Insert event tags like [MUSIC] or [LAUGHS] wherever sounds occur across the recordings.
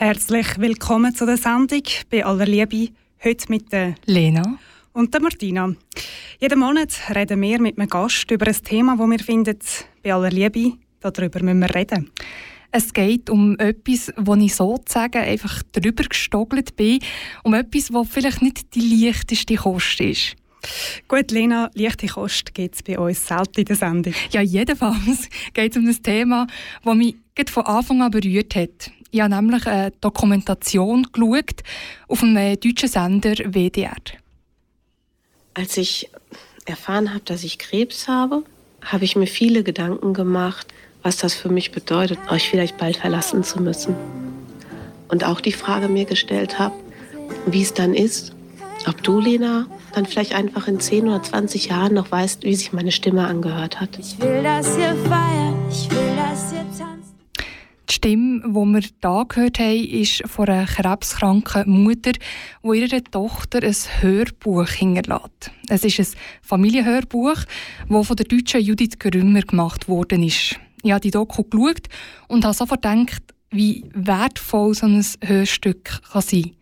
Herzlich willkommen zu der Sendung «Bei aller Liebe», heute mit der Lena. und der Martina. Jeden Monat reden wir mit einem Gast über ein Thema, das wir finden, «Bei aller Liebe», darüber müssen wir reden. Es geht um etwas, wo ich sozusagen einfach drüber gestogelt bin, um etwas, wo vielleicht nicht die leichteste Kost ist. Gut, Lena, leichte Kost gibt es bei uns selten in der Sendung. Ja, jedenfalls [LAUGHS] geht es um ein Thema, das mich von Anfang an berührt hat. Ich habe nämlich eine Dokumentation geschaut auf einem deutschen Sender WDR. Als ich erfahren habe, dass ich Krebs habe, habe ich mir viele Gedanken gemacht, was das für mich bedeutet, euch vielleicht bald verlassen zu müssen. Und auch die Frage mir gestellt habe, wie es dann ist, ob du, Lena, dann vielleicht einfach in 10 oder 20 Jahren noch weißt, wie sich meine Stimme angehört hat. Ich will, dass ihr feiert, ich will. Die Stimme, die wir hier gehört haben, ist von einer krebskranken Mutter, die ihrer Tochter ein Hörbuch hinterlässt. Es ist ein Familienhörbuch, das von der deutschen Judith Grümmer gemacht worden ist. Ich habe die Doku geschaut und habe sofort gedacht, wie wertvoll so ein Hörstück kann sein kann.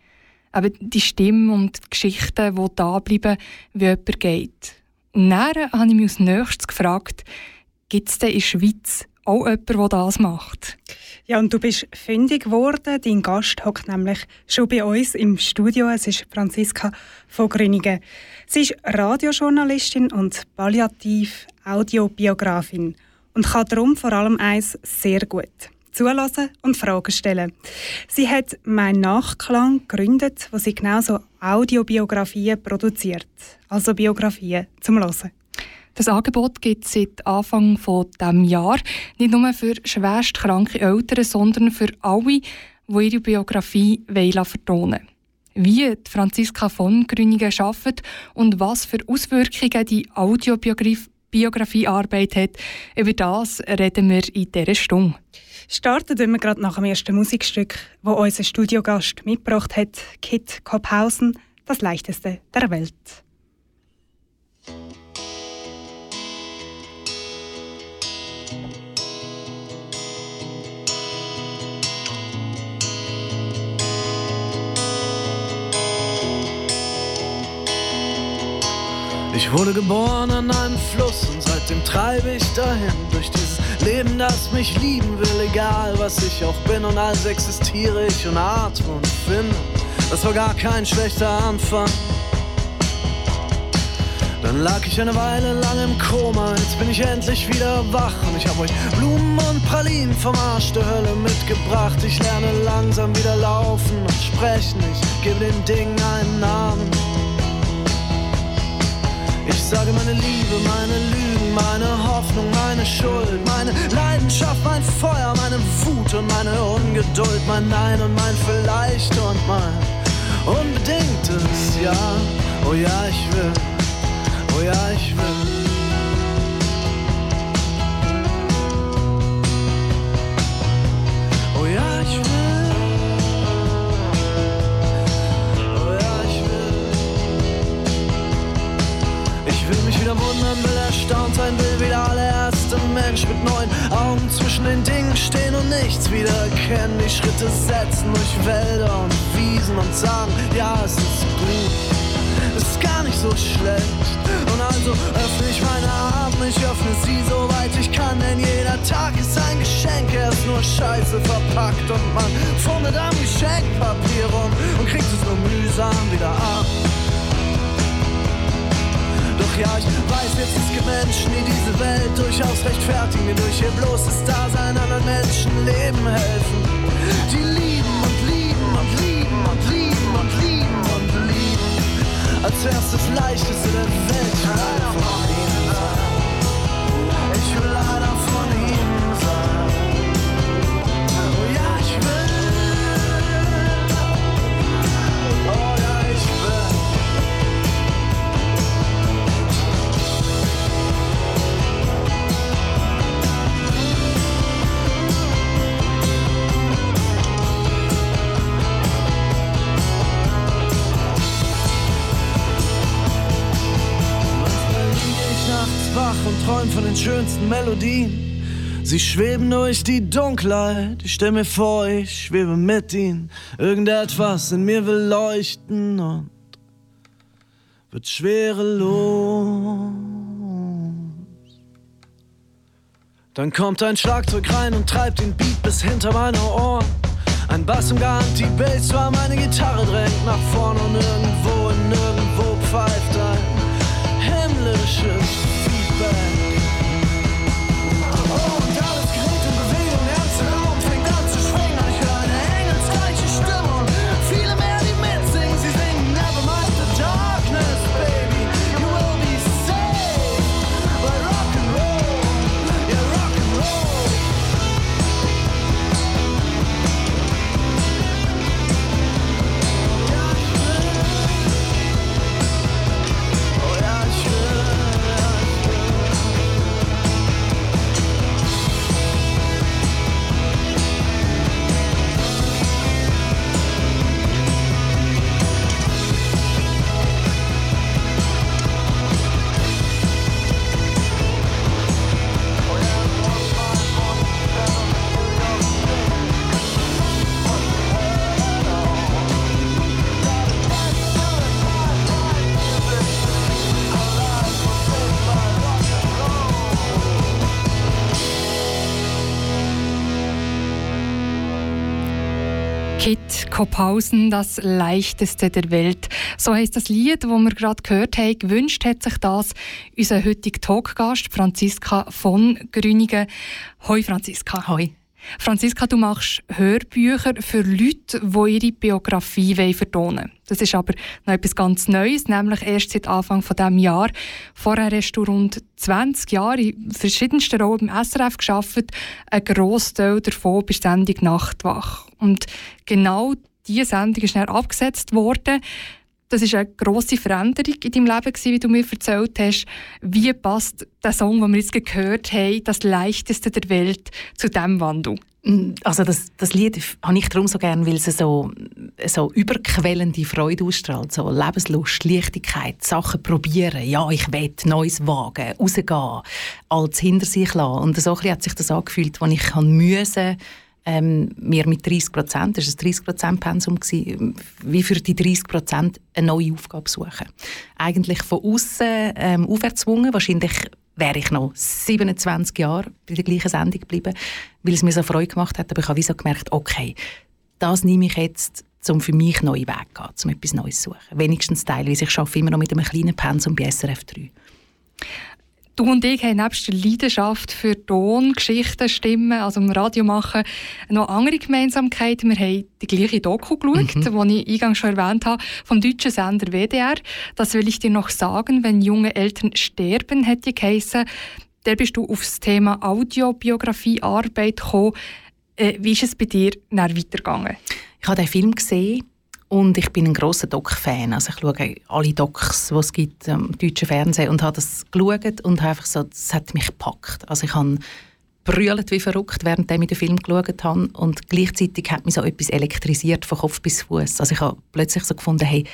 Aber die Stimme und die Geschichten, die da bleiben, wie jemand geht. Und dann habe ich mich als nächstes gefragt, gibt es denn in der Schweiz auch jemanden, der das macht? Ja, und du bist fündig geworden. Dein Gast hockt nämlich schon bei uns im Studio. Es ist Franziska von Grüningen. Sie ist Radiojournalistin und Palliativ-Audiobiografin und kann darum vor allem eins sehr gut. Zulassen und Fragen stellen. Sie hat «Mein Nachklang» gegründet, wo sie genauso Audiobiografien produziert. Also Biografien zum Hören. Das Angebot gibt es seit Anfang von dem Jahr nicht nur für schwerst kranke Eltern, sondern für alle, die ihre Biografie wollen vertonen Wie die Franziska von Grüningen arbeitet und was für Auswirkungen die Audiobiografiearbeit hat, über das reden wir in dieser Stunde. Starten wir gerade nach dem ersten Musikstück, wo unser Studiogast mitgebracht hat, Kit Kopphausen, das leichteste der Welt. Wurde geboren an einem Fluss und seitdem treibe ich dahin durch dieses Leben, das mich lieben will, egal was ich auch bin und als existiere ich und atme und finde. Das war gar kein schlechter Anfang. Dann lag ich eine Weile lang im Koma, jetzt bin ich endlich wieder wach und ich hab euch Blumen und Pralinen vom Arsch der Hölle mitgebracht. Ich lerne langsam wieder laufen und sprechen, ich gebe den Dingen einen Namen. Sage meine Liebe, meine Lügen, meine Hoffnung, meine Schuld, meine Leidenschaft, mein Feuer, meine Wut und meine Ungeduld, mein Nein und mein Vielleicht und mein unbedingtes Ja. Oh ja, ich will, oh ja, ich will. Nichts wiedererkennen. Die Schritte setzen durch Wälder und Wiesen und sagen, ja, es ist gut, es ist gar nicht so schlecht. Und also öffne ich meine Arme, ich öffne sie soweit ich kann, denn jeder Tag ist ein Geschenk, er ist nur Scheiße verpackt und man fummelt am Geschenkpapier rum und kriegt es nur mühsam wieder ab. Ja, ich weiß jetzt, es gibt Menschen, die diese Welt durchaus rechtfertigen, durch ihr bloßes Dasein anderen Menschen Leben helfen. Die lieben und lieben und lieben und lieben und lieben und lieben. Als wär's das leichteste der Welt. Ich will schönsten Melodien. Sie schweben durch die Dunkelheit, ich stell mir vor, ich schwebe mit ihnen. Irgendetwas in mir will leuchten und wird schwerelos. Dann kommt ein Schlagzeug rein und treibt den Beat bis hinter meine Ohren. Ein Bass im Garantie-Bass, war meine Gitarre drängt nach vorn und irgendwo Kopausen, das leichteste der Welt. So heißt das Lied, das wir gerade gehört haben. Gewünscht hat sich das unser heutiger Talkgast Franziska von Grünigen. Hoi Franziska. Hoi. Franziska, du machst Hörbücher für Leute, die ihre Biografie vertonen wollen. Das ist aber noch etwas ganz Neues, nämlich erst seit Anfang von diesem Jahr. Vorher hast du rund 20 Jahre in verschiedensten Rollen beim SRF geschafft. Ein Grossteil davon bei Sendung Nachtwach. Und genau diese Sendung ist dann abgesetzt worden. Das ist eine grosse Veränderung in deinem Leben, wie du mir erzählt hast. Wie passt der Song, den wir jetzt gehört haben, das leichteste der Welt, zu diesem Wandel? Mm, also das, das Lied habe ich darum so gerne, weil es so, so überquellende Freude ausstrahlt. So Lebenslust, Leichtigkeit, Sachen probieren. Ja, ich will Neues wagen, rausgehen, alles hinter sich lassen. Und so hat sich das angefühlt, als ich musste, ähm, mir mit 30 Prozent, das war ein 30 Prozent Pensum, wie für die 30 Prozent eine neue Aufgabe suchen. Eigentlich von außen ähm, auferzwungen, wahrscheinlich wäre ich noch 27 Jahre bei der gleichen Sendung geblieben, weil es mir so Freude gemacht hat, aber ich habe so gemerkt, okay, das nehme ich jetzt um für mich neue Wege zu gehen, um etwas Neues zu suchen. Wenigstens teilweise. Ich arbeite immer noch mit einem kleinen Pensum bei SRF 3. Du und ich haben nebst der Leidenschaft für Ton, Geschichten, Stimmen, also im Radio machen, noch andere Gemeinsamkeiten. Wir haben die gleiche Doku geschaut, mhm. die ich eingangs schon erwähnt habe, vom deutschen Sender WDR. Das will ich dir noch sagen, wenn junge Eltern sterben, hätte geheissen. Da bist du auf das Thema Audiobiografie-Arbeit gekommen. Äh, wie ist es bei dir weitergegangen? Ich habe den Film gesehen und ich bin ein großer Doc-Fan. Also ich schaue alle Docs, die es gibt im deutschen Fernsehen und habe das geschaut und einfach so, das hat mich gepackt. Also ich habe wie verrückt, während ich den Film geschaut habe und gleichzeitig hat mich so etwas elektrisiert von Kopf bis Fuß. Also ich habe plötzlich so gefunden, hey,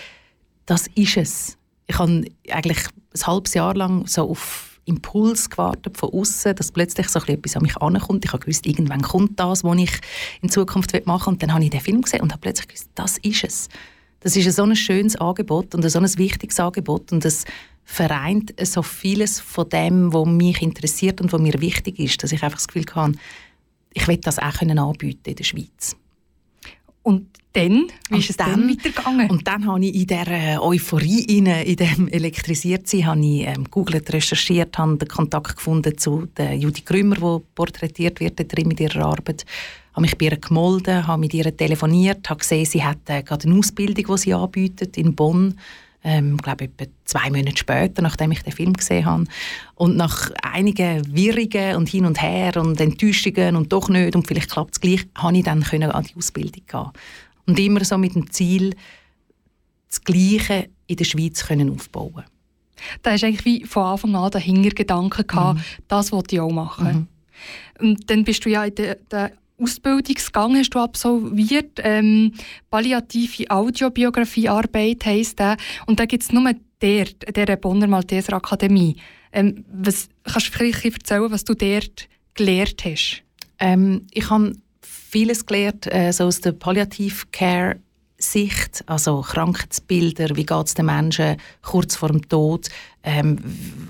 das ist es. Ich habe eigentlich ein halbes Jahr lang so auf Impuls gewartet von außen, dass plötzlich so etwas an mich ankommt. Ich habe gewusst, irgendwann kommt das, was ich in Zukunft machen will. Und dann habe ich den Film gesehen und habe plötzlich gewusst, das ist es. Das ist so ein schönes Angebot und so ein wichtiges Angebot und es vereint so vieles von dem, was mich interessiert und was mir wichtig ist, dass ich einfach das Gefühl habe, ich will das auch anbieten in der Schweiz. Und dann? Wie ist es dann, weitergegangen? Und dann habe ich in dieser Euphorie, in dem [LAUGHS] elektrisiert sein, habe ich ähm, googelt, recherchiert, habe den Kontakt gefunden zu der Judy Grümmer, die porträtiert wird drin mit ihrer Arbeit. habe mich bei ihr gemolden, habe mit ihr telefoniert, habe gesehen, sie hat äh, gerade eine Ausbildung, die sie anbietet in Bonn ähm, glaube etwa zwei Monate später, nachdem ich den Film gesehen habe. Und nach einigen Wirrungen und hin und her und Enttäuschungen und doch nicht und vielleicht klappt es gleich, habe ich dann können an die Ausbildung gehen. Und immer so mit dem Ziel, das Gleiche in der Schweiz können aufbauen. Da hast eigentlich wie von Anfang an der Hintergedanke gehabt, mhm. das wollte ich auch machen. Mhm. Und dann bist du ja in der, der Ausbildungsgang hast du absolviert. Ähm, palliative Audiobiografiearbeit heisst der. Und da gibt es nur dort, an dieser Bonner Malteser Akademie. Ähm, was, kannst du vielleicht erzählen, was du dort gelernt hast? Ähm, ich habe vieles gelernt äh, so aus der Palliative Care Sicht, also Krankheitsbilder, wie geht es den Menschen kurz vor dem Tod, ähm,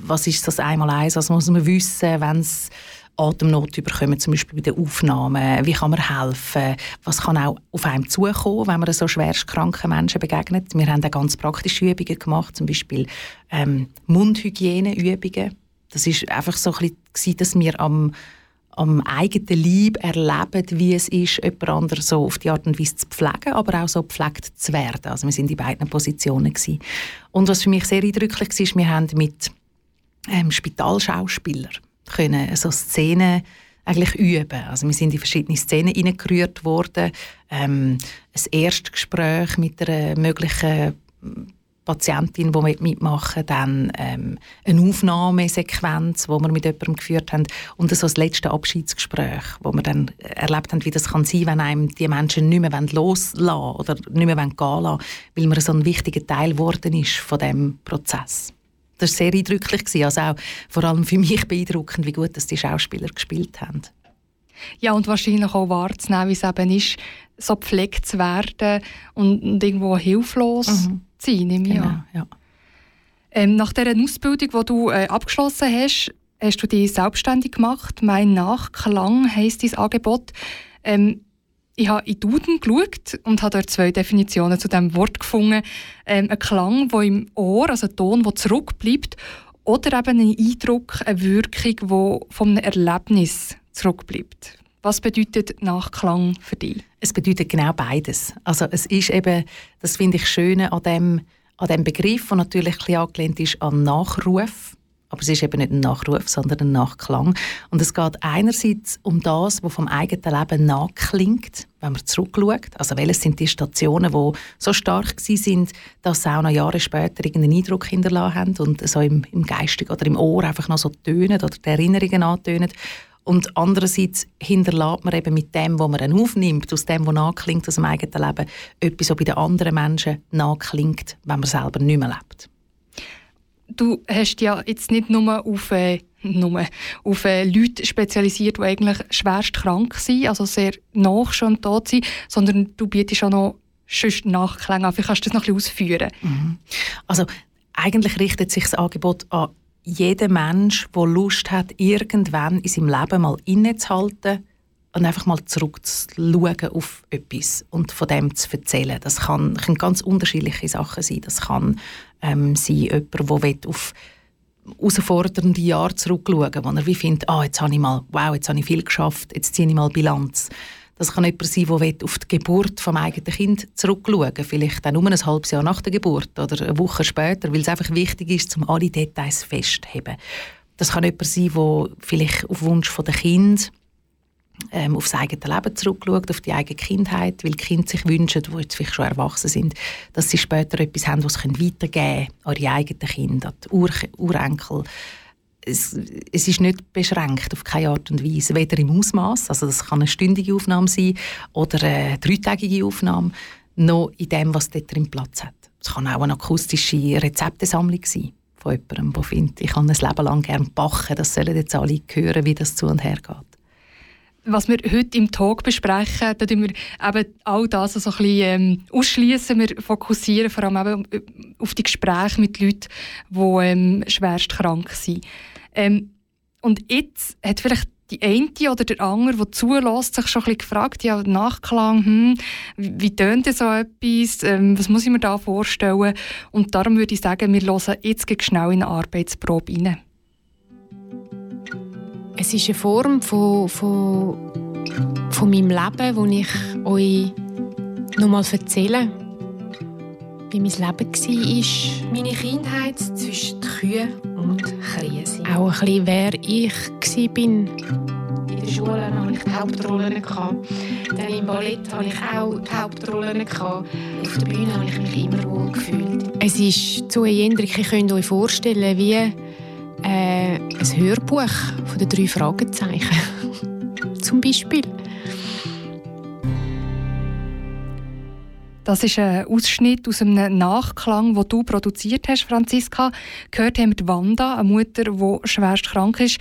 was ist das Einmaleins, was muss man wissen, wenn es Atemnot überkommen, zum Beispiel bei den Aufnahmen, wie kann man helfen, was kann auch auf einem zukommen, wenn man so schwerst kranken Menschen begegnet. Wir haben auch ganz praktische Übungen gemacht, zum Beispiel ähm, Mundhygieneübungen. Das ist einfach so ein bisschen, dass wir am am eigenen Leib erleben, wie es ist, jemand anderen so auf die Art und Weise zu pflegen, aber auch so gepflegt zu werden. Also wir sind in beiden Positionen gewesen. Und was für mich sehr eindrücklich war, ist, wir haben mit ähm, Spitalschauspielern können so Szenen eigentlich üben. Also wir sind in verschiedene Szenen hineingerührt worden. Ähm, ein Erstgespräch mit einer möglichen Patientin, die mitmachen dann ähm, eine Aufnahmesequenz, die wir mit jemandem geführt haben und so das letzte Abschiedsgespräch, wo wir dann erlebt haben, wie das kann sein, wenn einem die Menschen nicht mehr loslassen wollen oder nicht mehr gehen lassen, weil man so ein wichtiger Teil geworden ist von dem Prozess. Das war sehr eindrücklich, also auch vor allem für mich beeindruckend, wie gut dass die Schauspieler gespielt haben. Ja, und wahrscheinlich auch wahrzunehmen, wie es eben ist, so gepflegt zu werden und, und irgendwo hilflos mhm sein, nehme ich genau, Ja. Ähm, nach der Ausbildung, die du äh, abgeschlossen hast, hast du dich selbstständig gemacht. «Mein Nachklang» heisst dein Angebot. Ähm, ich habe in Duden geschaut und habe dort zwei Definitionen zu diesem Wort gefunden. Ähm, ein Klang, der im Ohr, also ein Ton, der zurückbleibt, oder eben ein Eindruck, eine Wirkung, die von einem Erlebnis zurückbleibt. Was bedeutet Nachklang für dich? Es bedeutet genau beides. Also es ist eben, das finde ich schön an dem, an dem Begriff, der natürlich ein bisschen angelehnt ist an Nachruf. Aber es ist eben nicht ein Nachruf, sondern ein Nachklang. Und es geht einerseits um das, was vom eigenen Leben nachklingt, wenn man zurückschaut. Also welches sind die Stationen, die so stark sind, dass sie auch noch Jahre später irgendeinen Eindruck hinterlassen haben und so im, im Geistig oder im Ohr einfach noch so tönen oder die Erinnerungen antönen. Und andererseits hinterlässt man eben mit dem, was man aufnimmt, aus dem, was nachklingt aus dem eigenen Leben, etwas, was bei den anderen Menschen nachklingt, wenn man selber nicht mehr lebt. Du hast ja jetzt nicht nur auf, äh, nur auf äh, Leute spezialisiert, die eigentlich schwerst krank sind, also sehr nach schon tot sind, sondern du bietest auch noch sonst Nachklänge an. Vielleicht kannst du das noch ein bisschen ausführen. Mhm. Also eigentlich richtet sich das Angebot an jeder Mensch, der Lust hat, irgendwann in seinem Leben mal innezuhalten und einfach mal zurückzuschauen auf etwas und von dem zu erzählen. Das kann, können ganz unterschiedliche Sachen sein. Das kann ähm, sein, jemand, der auf herausfordernde Jahre zurückschauen wo er wie findet, ah, jetzt habe ich mal, wow, jetzt habe ich viel geschafft, jetzt ziehe ich mal Bilanz. Das kann jemand sein, der auf die Geburt des eigenen Kind zurückschauen vielleicht auch nur ein halbes Jahr nach der Geburt oder eine Woche später, weil es einfach wichtig ist, um alle Details festzuheben. Das kann jemand sein, der vielleicht auf Wunsch der Kind ähm, auf das eigene Leben zurückschaut, auf die eigene Kindheit, weil die Kinder sich wünschen, die jetzt vielleicht schon erwachsen sind, dass sie später etwas haben, was sie weitergeben können an ihre eigenen Kinder, an die Ur Urenkel es, es, ist nicht beschränkt auf keine Art und Weise, weder im Ausmaß, also das kann eine stündige Aufnahme sein oder eine dreitägige Aufnahme, noch in dem, was dort drin Platz hat. Es kann auch eine akustische Rezeptesammlung sein von jemandem, der findet, ich kann ein Leben lang gerne backen, das sollen jetzt alle hören, wie das zu und her geht. Was wir heute im Talk besprechen, da wir eben all das so ein bisschen ähm, ausschließen. Wir fokussieren vor allem eben auf die Gespräche mit Leuten, die ähm, schwerst krank sind. Ähm, und jetzt hat vielleicht die eine oder der andere, der zulässt, sich schon ein bisschen gefragt, ja, Nachklang, hm, wie, tönt so etwas, ähm, was muss ich mir da vorstellen? Und darum würde ich sagen, wir hören jetzt schnell in eine Arbeitsprobe rein. Es ist eine Form von, von, von meinem Leben, die ich euch noch mal erzähle wie mein Leben war. Meine Kindheit zwischen Kühen und Krise. Auch ein bisschen, wer ich war. In der Schule hatte ich die Hauptrollen. Dann im Ballett hatte ich auch die Hauptrollen. Auf der Bühne habe ich mich immer wohl gefühlt. Es ist zu Jendrik, ihr könnt euch vorstellen, wie äh, ein Hörbuch von den drei Fragezeichen. [LAUGHS] Zum Beispiel. Das ist ein Ausschnitt aus einem Nachklang, den du produziert hast, Franziska. Gehört haben wir Wanda, eine Mutter, die schwerst krank ist.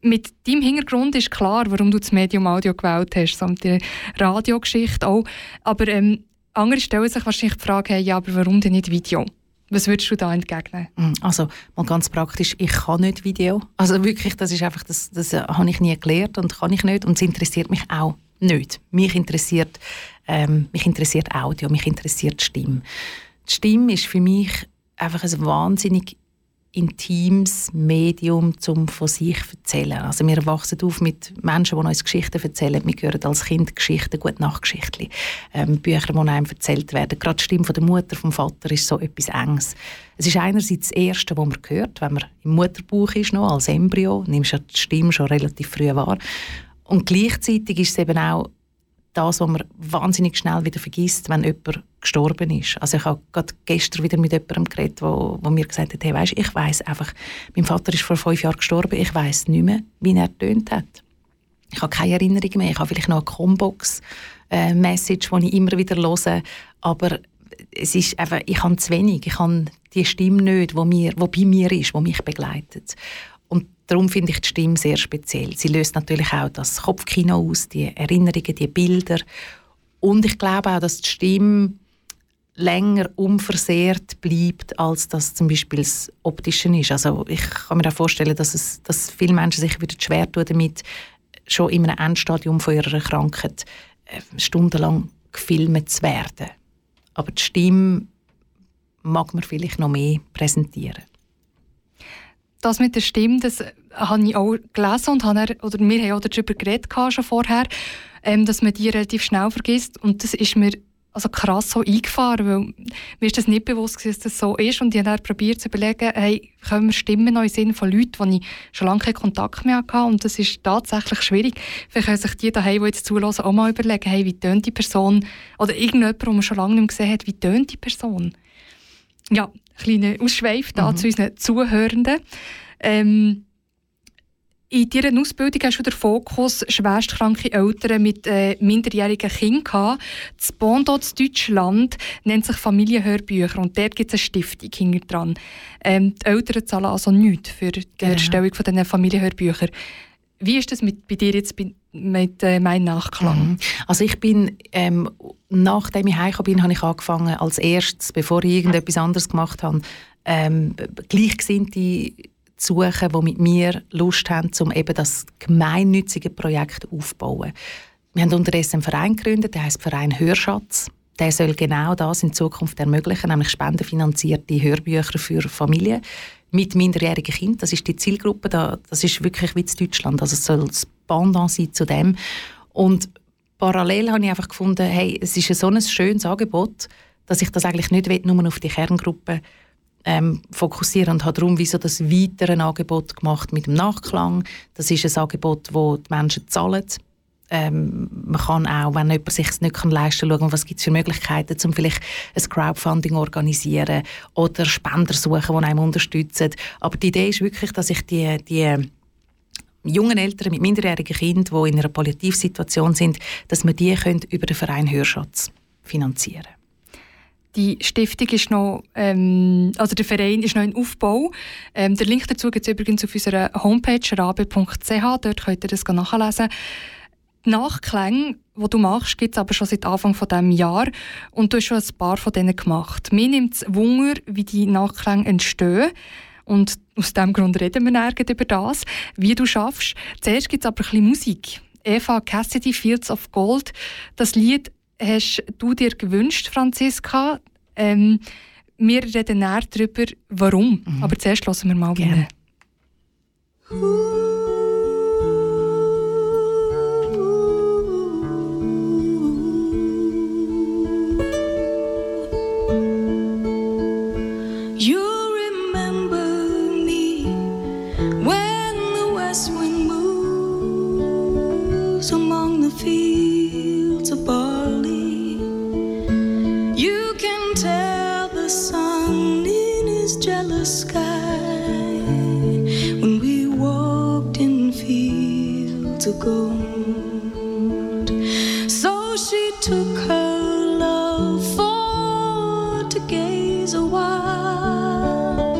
Mit deinem Hintergrund ist klar, warum du das Medium Audio gewählt hast, samt der Radiogeschichte auch. Aber ähm, andere stellen sich wahrscheinlich die Frage, hey, ja, aber warum denn nicht Video? Was würdest du da entgegnen? Hm, also mal ganz praktisch, ich kann nicht Video. Also wirklich, das ist einfach, das, das habe ich nie gelernt und kann ich nicht und es interessiert mich auch nicht. Mich interessiert, ähm, mich interessiert Audio, mich interessiert Stimme. Die Stimme ist für mich einfach ein wahnsinnig intimes Medium, um von sich zu erzählen. Also wir wachsen auf mit Menschen, die uns Geschichten erzählen. Wir hören als Kind Geschichten, gute Nachtgeschichten, ähm, Bücher, die einem erzählt werden. Gerade die Stimme der Mutter, vom Vater ist so etwas Enges. Es ist einerseits das Erste, was man hört, wenn man im Mutterbuch ist, noch, als Embryo, nimmst du die Stimme schon relativ früh wahr. Und gleichzeitig ist es eben auch das, was man wahnsinnig schnell wieder vergisst, wenn jemand gestorben ist. Also ich habe gerade gestern wieder mit jemandem geredet, wo, wo mir gesagt hat, hey, weißt, ich weiß einfach, mein Vater ist vor fünf Jahren gestorben, ich weiß nicht mehr, wie er tönt hat. Ich habe keine Erinnerung mehr. Ich habe vielleicht noch eine Combox-Message, äh, die ich immer wieder höre, aber es ist einfach, ich habe zu wenig. Ich habe die Stimme nicht, die, mir, die bei mir ist, die mich begleitet. Darum finde ich die Stimme sehr speziell. Sie löst natürlich auch das Kopfkino aus, die Erinnerungen, die Bilder. Und ich glaube auch, dass die Stimme länger unversehrt bleibt, als das zum Beispiel das Optische ist. Also ich kann mir auch vorstellen, dass, es, dass viele Menschen sich wieder schwer tun damit, schon in einem Endstadium von ihrer Krankheit äh, stundenlang gefilmt zu werden. Aber die Stimme mag man vielleicht noch mehr präsentieren das mit der Stimme, das habe ich auch gelesen und habe, oder wir haben auch darüber geredet schon vorher, ähm, dass man die relativ schnell vergisst und das ist mir also krass so eingefahren, weil mir ist das nicht bewusst dass das so ist und ich habe dann probiert zu überlegen, hey, können wir Stimmen noch in Sinn von Leuten, die ich schon lange keinen Kontakt mehr hatte und das ist tatsächlich schwierig. Vielleicht können sich die daheim, die jetzt zulassen, auch mal überlegen, hey, wie tönt die Person oder irgendjemand, den man schon lange nicht mehr gesehen hat, wie tönt die Person? Ja, kleiner Ausschweif da mhm. zu unseren Zuhörenden. Ähm, in deiner Ausbildung hast du den Fokus schwerstkranke Eltern mit äh, minderjährigen Kindern gehabt. Das Bondo in Deutschland nennt sich Familienhörbücher und dort gibt es eine Stiftung hinter dran. Ähm, die Eltern zahlen also nichts für die genau. Erstellung von diesen Familienhörbüchern. Wie ist das mit, bei dir jetzt bei, mit äh, meinem Nachklang? Mhm. Also ich bin, ähm, nachdem ich heimgekommen bin, habe ich angefangen als erstes, bevor ich irgendetwas anderes gemacht habe, ähm, Gleichgesinnte zu suchen, die mit mir Lust haben, um eben das gemeinnützige Projekt aufzubauen. Wir haben unterdessen einen Verein gegründet, der heißt Verein Hörschatz. Der soll genau das in Zukunft ermöglichen, nämlich spendenfinanzierte Hörbücher für Familien mit minderjährigen Kindern. Das ist die Zielgruppe, das ist wirklich wie in Deutschland. Also es soll das Pendant sein zu dem. Und parallel habe ich einfach gefunden, hey, es ist so ein schönes Angebot, dass ich das eigentlich nicht nur auf die Kerngruppe ähm, fokussieren und habe darum wie so das weitere Angebot gemacht mit dem Nachklang. Das ist ein Angebot, wo die Menschen zahlen ähm, man kann auch, wenn jemand sich es nicht leisten kann, schauen, was gibt es für Möglichkeiten, um vielleicht ein Crowdfunding organisieren oder Spender suchen, die einem unterstützen. Aber die Idee ist wirklich, dass ich die, die jungen Eltern mit minderjährigen Kindern, die in einer Palliativsituation sind, dass wir die können über den Verein Hörschatz finanzieren. Die Stiftung ist noch, ähm, also der Verein ist noch in Aufbau. Ähm, der Link dazu gibt es übrigens auf unserer Homepage rabe.ch. Dort könnt ihr das nachlesen. Die Nachklänge, die du machst, gibt es aber schon seit Anfang dieses diesem Jahr und du hast schon ein paar von denen gemacht. Mir nimmt es Wunder, wie die Nachklänge entstehen und aus diesem Grund reden wir nirgends über das, wie du schaffst. Zuerst gibt es aber ein bisschen Musik. Eva Cassidy, Fields of Gold. Das Lied hast du dir gewünscht, Franziska. Ähm, wir reden näher darüber, warum. Mhm. Aber zuerst hören wir mal Gerne. gold. So she took her love for to gaze a while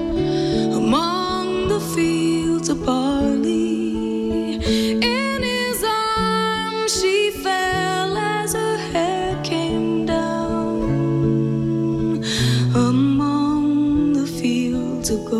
among the fields of barley. In his arms she fell as her hair came down among the fields of gold.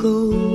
Fields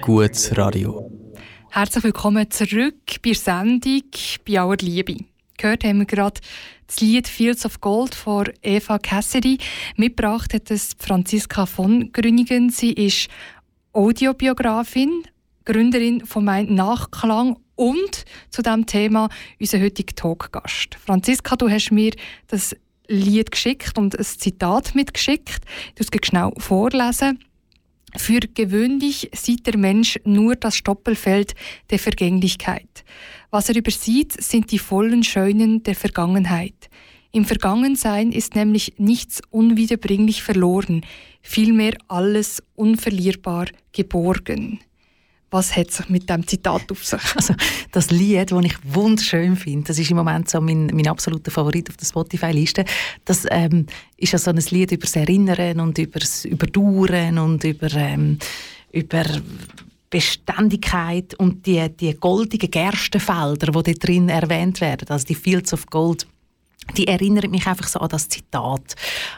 gutes Radio. Herzlich willkommen zurück bei der Sendung «Bei aller Liebe». Gehört haben wir gerade das Lied «Fields of Gold» von Eva Cassidy. Mitgebracht hat es Franziska von Grünigen. Sie ist Audiobiografin, Gründerin von «Mein Nachklang» und zu diesem Thema unser heutiger Talkgast. Franziska, du hast mir das Lied geschickt und ein Zitat mitgeschickt. Du es schnell vorlesen. Für gewöhnlich sieht der Mensch nur das Stoppelfeld der Vergänglichkeit. Was er übersieht, sind die vollen Scheunen der Vergangenheit. Im Vergangensein ist nämlich nichts unwiederbringlich verloren, vielmehr alles unverlierbar geborgen. Was hat sich mit dem Zitat auf sich? [LAUGHS] Also, das Lied, das ich wunderschön finde, das ist im Moment so mein, mein absoluter Favorit auf der Spotify-Liste. Das ähm, ist ja so ein Lied über das Erinnern und über das Überdauern und über, ähm, über Beständigkeit und die, die goldigen Gerstenfelder, die dort drin erwähnt werden, also die Fields of Gold die erinnert mich einfach so an das Zitat.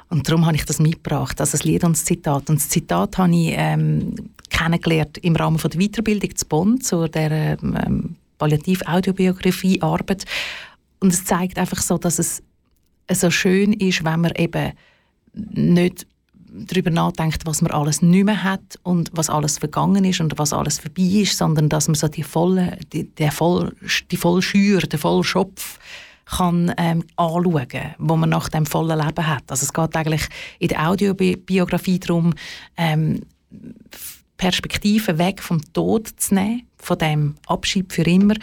Und darum habe ich das mitgebracht, also das Lied und das Zitat. Und das Zitat habe ich ähm, kennengelernt im Rahmen von der Weiterbildung zu Bonn, zu der ähm, Palliativ-Audiobiografie-Arbeit. Und es zeigt einfach so, dass es so schön ist, wenn man eben nicht darüber nachdenkt, was man alles nicht mehr hat und was alles vergangen ist und was alles vorbei ist, sondern dass man so die volle, die, die voll, Schür, den vollen Schopf kann ähm, anschauen kann, wo man nach dem vollen Leben hat. Also es geht eigentlich in der Audiobiografie darum, ähm, Perspektiven weg vom Tod zu nehmen, von dem Abschied für immer,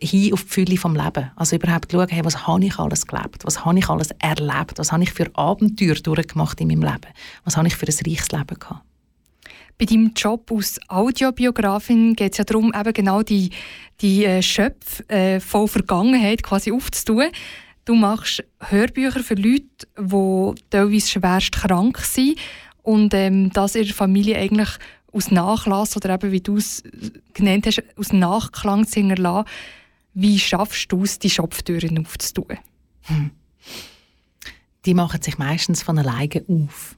hin auf die Fülle vom Leben. Also überhaupt schauen, hey, was habe ich alles gelebt, was habe ich alles erlebt, was habe ich für Abenteuer durchgemacht in meinem Leben, was habe ich für ein reiches Leben gehabt. Bei deinem Job als Audiobiografin geht es ja darum, eben genau die, die äh, Schöpfe äh, von Vergangenheit quasi aufzutun. Du machst Hörbücher für Leute, die teilweise schwerst krank sind und ähm, das ihre Familie eigentlich aus Nachlass oder eben, wie du es genannt hast, aus Nachklang zu hinterlassen. Wie schaffst du es, die Schopftüren aufzutun? Hm. Die machen sich meistens von alleine auf.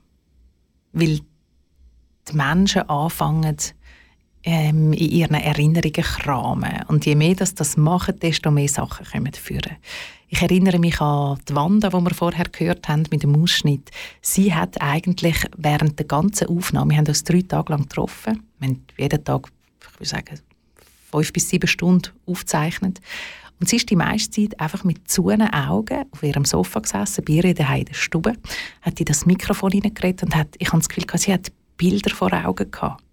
Weil die Menschen anfangen, ähm, in ihren Erinnerungen kramen. Und je mehr das, das machen, desto mehr Sachen kommen führen. Ich erinnere mich an die Wanda, die wir vorher gehört haben mit dem Ausschnitt. Sie hat eigentlich während der ganzen Aufnahme, wir haben uns drei Tage lang getroffen, wir haben jeden Tag, ich würde sagen, fünf bis sieben Stunden aufgezeichnet. Und sie ist die meiste Zeit einfach mit zuenen Augen auf ihrem Sofa gesessen, bei ihr in der Stube, hat in das Mikrofon hineingeredet und hat, ich habe das Gefühl, sie hat Bilder vor Augen gehabt.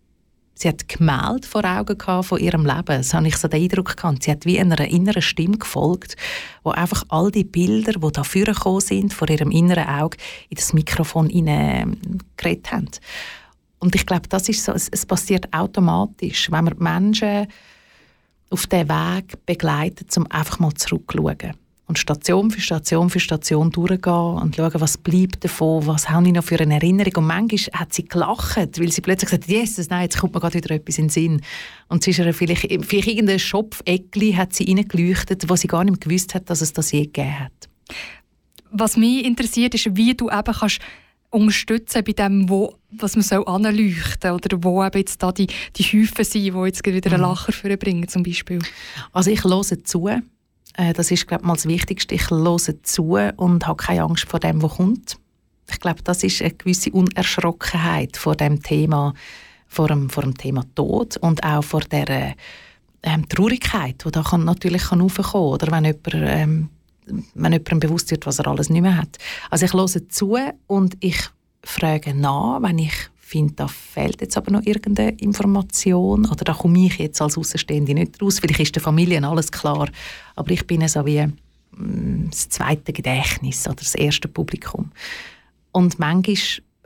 Sie hat Gemälde vor Augen gehabt von ihrem Leben. Das habe ich so den Eindruck gehabt. Sie hat wie einer inneren Stimme gefolgt, wo einfach all die Bilder, die da vorgekommen sind, vor ihrem inneren Auge, in das Mikrofon geredet haben. Und ich glaube, das ist so, es, es passiert automatisch, wenn man Menschen auf diesen Weg begleitet, um einfach mal zurückzuschauen und Station für Station für Station durchgehen und schauen, was bleibt davon, was habe ich noch für eine Erinnerung. Und manchmal hat sie gelacht, weil sie plötzlich gesagt hat, Jesus, nein, jetzt kommt mir gerade wieder etwas in den Sinn. Und sie ist vielleicht, vielleicht irgendein Schopfeckli hat sie reingeleuchtet, wo sie gar nicht gewusst hat, dass es das je gegeben hat. Was mich interessiert, ist, wie du eben kannst unterstützen bei dem, wo, was man soll anleuchten oder wo eben jetzt da die, die Häufen sind, die jetzt wieder einen mhm. Lacher vorbringen zum Beispiel. Also ich höre zu äh, das ist, glaube ich, mal das Wichtigste. Ich höre zu und habe keine Angst vor dem, was kommt. Ich glaube, das ist eine gewisse Unerschrockenheit vor dem Thema, vor dem, vor dem Thema Tod und auch vor der ähm, Traurigkeit, die da kann, natürlich kann raufkommen oder wenn jemand, ähm, wenn jemandem bewusst wird, was er alles nicht mehr hat. Also ich höre zu und ich frage nach, wenn ich finde, da fehlt jetzt aber noch irgendeine Information oder da komme ich jetzt als Außenstehende nicht raus. Vielleicht ist der Familien alles klar, aber ich bin so wie mm, das zweite Gedächtnis oder das erste Publikum. Und manchmal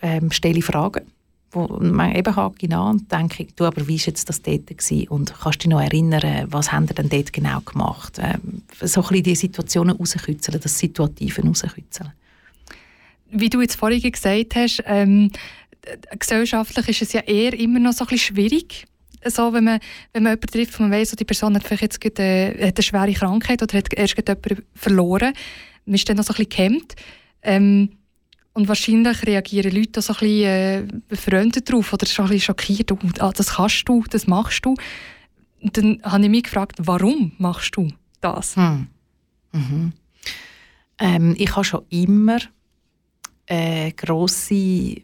ähm, stelle ich Fragen, wo man eben hake ich an und denke, du, aber wie war jetzt das dort gewesen? und kannst dich noch erinnern, was haben ihr denn dort genau gemacht? Ähm, so ein bisschen die Situationen rauskitzeln, das Situative rauskitzeln. Wie du jetzt vorhin gesagt hast, ähm, gesellschaftlich ist es ja eher immer noch so ein bisschen schwierig. So, wenn, man, wenn man jemanden trifft, wo man weiss, die Person hat vielleicht jetzt eine, äh, hat eine schwere Krankheit oder hat erst jemanden verloren, man ist dann noch so ein bisschen gehemmt. Ähm, und wahrscheinlich reagieren Leute so ein bisschen äh, befreundet darauf oder schon ein bisschen schockiert. Oh, das kannst du, das machst du. Und dann habe ich mich gefragt, warum machst du das? Hm. Mhm. Ähm, ich habe schon immer eine grosse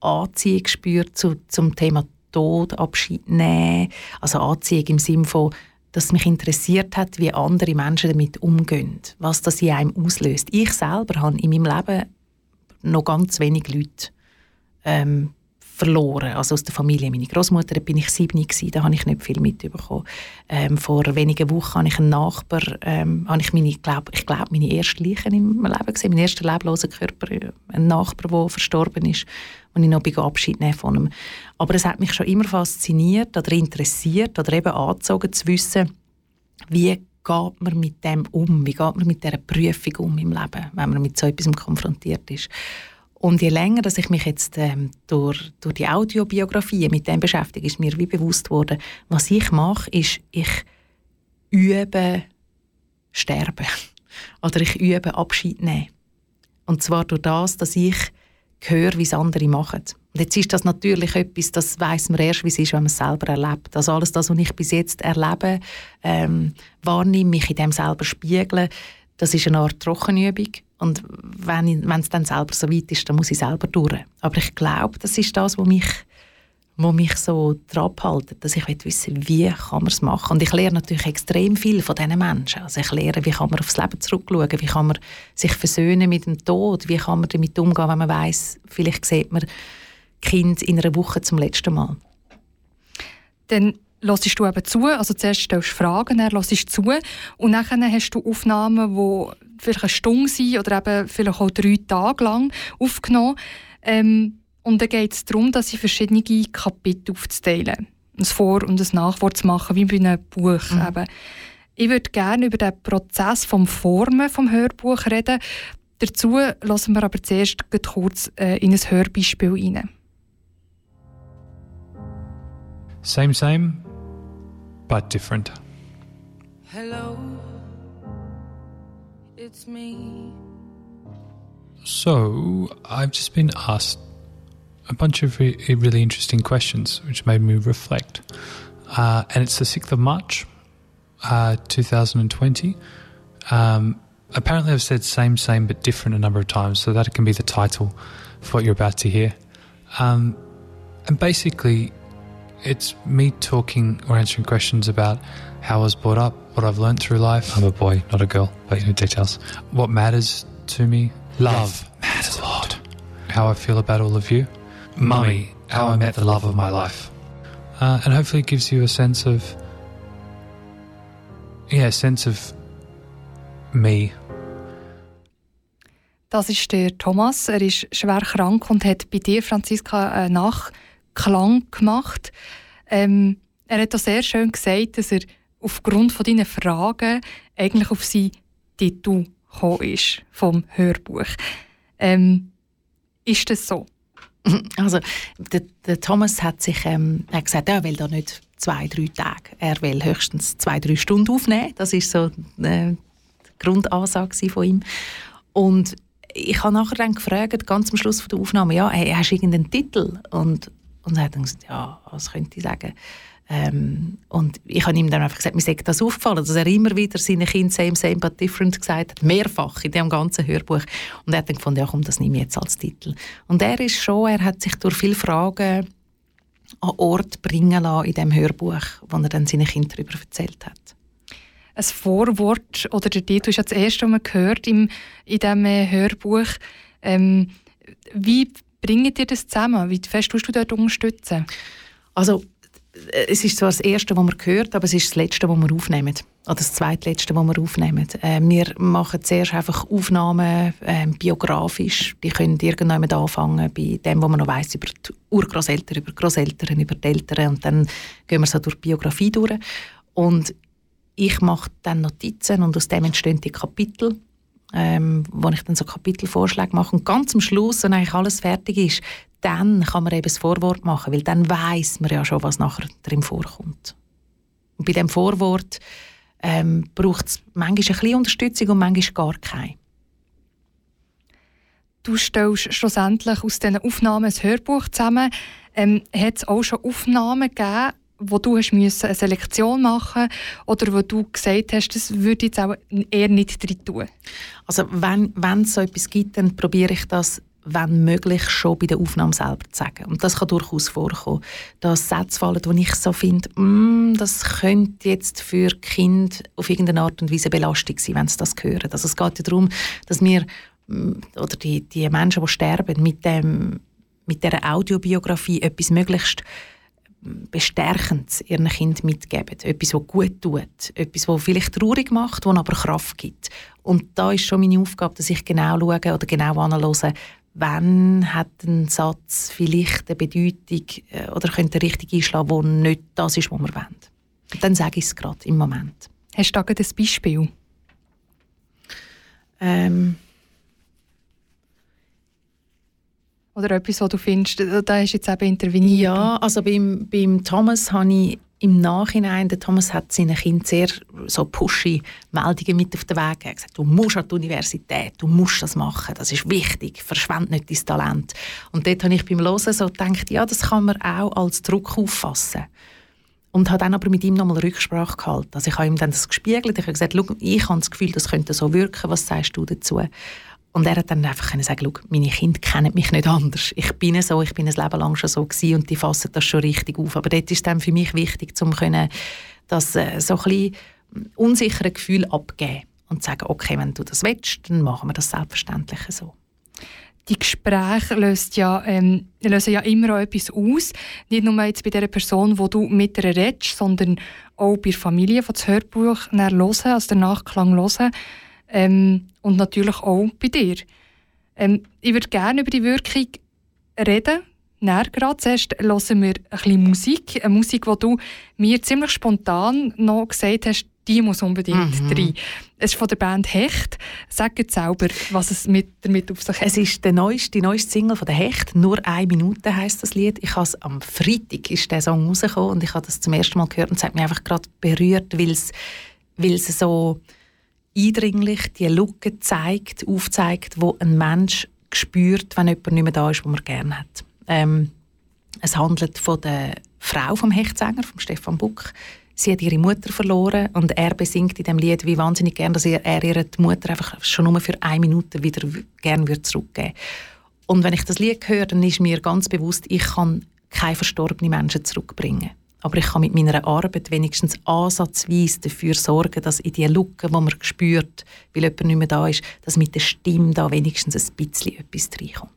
Anziehung gespürt zu, zum Thema Tod, Abschied nehmen. Also Anziehung im Sinne von, dass mich interessiert hat, wie andere Menschen damit umgehen, was das in einem auslöst. Ich selber habe in meinem Leben noch ganz wenig Leute ähm, verloren, also aus der Familie. Meine Großmutter, da bin ich sieben gewesen, da habe ich nicht viel mitbekommen. Ähm, vor wenigen Wochen habe ich einen Nachbar, ähm, habe ich meine, glaub, ich glaube, meine erste Leiche im Leben gesehen, mein erster lebloser Körper, äh, ein Nachbar, der verstorben ist, und ich noch Abschied nehmen von ihm. Aber es hat mich schon immer fasziniert oder interessiert oder eben angezogen zu wissen, wie geht man mit dem um, wie geht man mit dieser Prüfung um im Leben, wenn man mit so etwas konfrontiert ist. Und je länger dass ich mich jetzt ähm, durch, durch die Audiobiografie mit dem beschäftige, ist mir wie bewusst worden, was ich mache, ist, ich übe sterben. [LAUGHS] Oder ich übe Abschied nehmen. Und zwar durch das, dass ich höre, wie es andere machen. Und jetzt ist das natürlich etwas, das weiß man erst, wie es ist, wenn man es selber erlebt. Also alles das, was ich bis jetzt erlebe, ähm, wahrnehme, mich in dem selber spiegeln, das ist eine Art Trockenübung. Und wenn, es dann selber so weit ist, dann muss ich selber durch. Aber ich glaube, das ist das, was mich, mich so daran abhalten, dass ich wissen wie kann man es machen. Und ich lerne natürlich extrem viel von diesen Menschen. Also ich lerne, wie kann man aufs Leben zurückschauen, wie kann man sich versöhnen mit dem Tod, wie kann man damit umgehen, wenn man weiß, vielleicht sieht man Kind in einer Woche zum letzten Mal. Dann hörst du eben zu, also zuerst stellst du Fragen, dann hörst du zu und dann hast du Aufnahmen, die vielleicht eine Stunde sind oder eben vielleicht auch drei Tage lang aufgenommen. Ähm, und dann geht es darum, dass ich verschiedene Kapitel aufzuteilen. Ein Vor- und ein Nachwort zu machen, wie bei einem Buch. Mhm. Eben. Ich würde gerne über den Prozess vom Formen vom Hörbuch reden. Dazu lassen wir aber zuerst kurz äh, in ein Hörbeispiel rein. Same, same, but different. Hello, it's me. So, I've just been asked a bunch of re- really interesting questions, which made me reflect. Uh, and it's the 6th of March, uh, 2020. Um, apparently, I've said same, same, but different a number of times, so that can be the title for what you're about to hear. Um, and basically, it's me talking or answering questions about how I was brought up, what I've learned through life. I'm a boy, not a girl, but you know details. What matters to me. Love, love matters a lot. How I feel about all of you. Mummy, how I met the love of my life. Uh, and hopefully it gives you a sense of, yeah, a sense of me. Das ist der Thomas. Er ist schwer krank und hat bei dir, Franziska, einen Nachklang gemacht. Ähm, er hat auch sehr schön gesagt, dass er aufgrund von deinen Fragen eigentlich auf seinen Titel gekommen ist vom Hörbuch. Ähm, ist das so? [LAUGHS] Also, der, der Thomas hat sich ähm, hat gesagt, er will da nicht zwei, drei Tage. Er will höchstens zwei, drei Stunden aufnehmen. Das ist so äh, die Grundansage von ihm. Und ich habe nachher dann gefragt, ganz am Schluss der Aufnahme, ja, hey, hast du irgendeinen Titel? Und, und er hat gesagt, ja, was könnte ich sagen? Ähm, und ich habe ihm dann einfach gesagt, mir sei das aufgefallen, dass er immer wieder seine Kinder «same, same, but different» gesagt hat, mehrfach in dem ganzen Hörbuch. Und er hat dann gefunden, ja komm, das nehme ich jetzt als Titel. Und er ist schon, er hat sich durch viele Fragen an Ort bringen lassen in dem Hörbuch, wo er dann seinen Kindern darüber erzählt hat. Ein Vorwort oder der Titel ist ja das erste, was man gehört im, in diesem Hörbuch. Ähm, wie bringt ihr das zusammen? Wie fest tust du dort unterstützen? Also es ist zwar das Erste, was wir hört, aber es ist das Letzte, was wir aufnehmen. Oder das Zweitletzte, was wir aufnehmen. Äh, wir machen zuerst einfach Aufnahmen äh, biografisch. Die können irgendjemand anfangen bei dem, was man noch weiss über die Urgroßeltern, über Großeltern, über die Eltern. Und dann gehen wir so durch die Biografie durch. Und ich mache dann Notizen und aus dem entstehen die Kapitel ähm, wo ich dann so Kapitelvorschläge mache. Und ganz am Schluss, wenn eigentlich alles fertig ist, dann kann man eben das Vorwort machen, weil dann weiß man ja schon, was nachher drin vorkommt. Und bei dem Vorwort ähm, braucht es manchmal ein bisschen Unterstützung und manchmal gar keine. Du stellst schlussendlich aus diesen Aufnahmen ein Hörbuch zusammen. Ähm, Hat es auch schon Aufnahmen gegeben, wo du hast müssen eine Selektion machen oder wo du gesagt hast, das würde jetzt auch eher nicht drin tun? Also wenn, wenn es so etwas gibt, dann probiere ich das wenn möglich, schon bei der Aufnahme selber zu sagen. Und das kann durchaus vorkommen, dass Sätze fallen, wo ich so finde, mm, das könnte jetzt für Kind auf irgendeine Art und Weise Belastung sein, wenn sie das hören. Also es geht ja darum, dass wir mm, oder die, die Menschen, die sterben, mit, dem, mit dieser Audiobiografie etwas möglichst Bestärkendes ihren Kind mitgeben. Etwas, was gut tut. Etwas, was vielleicht traurig macht, was aber Kraft gibt. Und da ist schon meine Aufgabe, dass ich genau schaue oder genau analyse, wann hat ein Satz vielleicht eine Bedeutung äh, oder könnte richtig einschlagen, wo nicht das ist, was wir wollen. Und dann sage ich es gerade im Moment. Hast du da ein Beispiel? Ähm, Oder etwas, was du findest, da du jetzt eben interveniert? Ja, also beim, beim Thomas habe ich im Nachhinein, der Thomas hat seinen Kindern sehr so pushy Meldungen mit auf den Weg gegeben. gesagt, du musst an die Universität, du musst das machen, das ist wichtig, verschwende nicht dein Talent. Und dort habe ich beim Hören so gedacht, ja, das kann man auch als Druck auffassen. Und habe dann aber mit ihm nochmal Rücksprache gehalten. Also ich habe ihm dann das gespiegelt, ich habe gesagt, ich habe das Gefühl, das könnte so wirken, was sagst du dazu? Und er hat dann einfach sagen, meine Kinder kennen mich nicht anders. Ich bin so, ich bin ein Leben lang schon so gewesen und die fassen das schon richtig auf. Aber dort ist dann für mich wichtig, um können, das äh, so ein bisschen unsichere Gefühl abgeben und sagen, okay, wenn du das willst, dann machen wir das selbstverständlich so die Gespräche lösen ja, ähm, lösen ja immer auch etwas aus. Nicht nur jetzt bei der Person, wo du mit ihr redest, sondern auch bei der Familie, die das Hörbuch hören, also den Nachklang hören. Ähm, und natürlich auch bei dir. Ähm, ich würde gerne über die Wirkung reden. Näher gerade. Zuerst hören wir ein bisschen Musik. Eine Musik, die du mir ziemlich spontan noch gesagt hast, die muss unbedingt mhm. rein. Es ist von der Band Hecht. Sag jetzt selber, was es mit, damit auf sich hat. Es ist der neueste, die neueste Single von der Hecht. Nur eine Minute heißt das Lied. Ich has, am Freitag ist der Song rausgekommen und ich habe das zum ersten Mal gehört und es hat mich einfach gerade berührt, weil es, weil es so eindringlich die Lücke zeigt, aufzeigt, wo ein Mensch spürt, wenn jemand nicht mehr da ist, wo man gerne hat. Ähm, es handelt von der Frau vom Hechtsänger, von Stefan Buck, sie hat ihre Mutter verloren und er besingt in dem Lied wie wahnsinnig gern, dass er, er ihre Mutter einfach schon nur für eine Minute wieder gern würde zurückgeben. Und wenn ich das Lied höre, dann ist mir ganz bewusst, ich kann keine verstorbenen Menschen zurückbringen. Aber ich kann mit meiner Arbeit wenigstens ansatzweise dafür sorgen, dass in die Lücke, die man spürt, weil jemand nicht mehr da ist, dass mit der Stimme da wenigstens ein bisschen etwas reinkommt.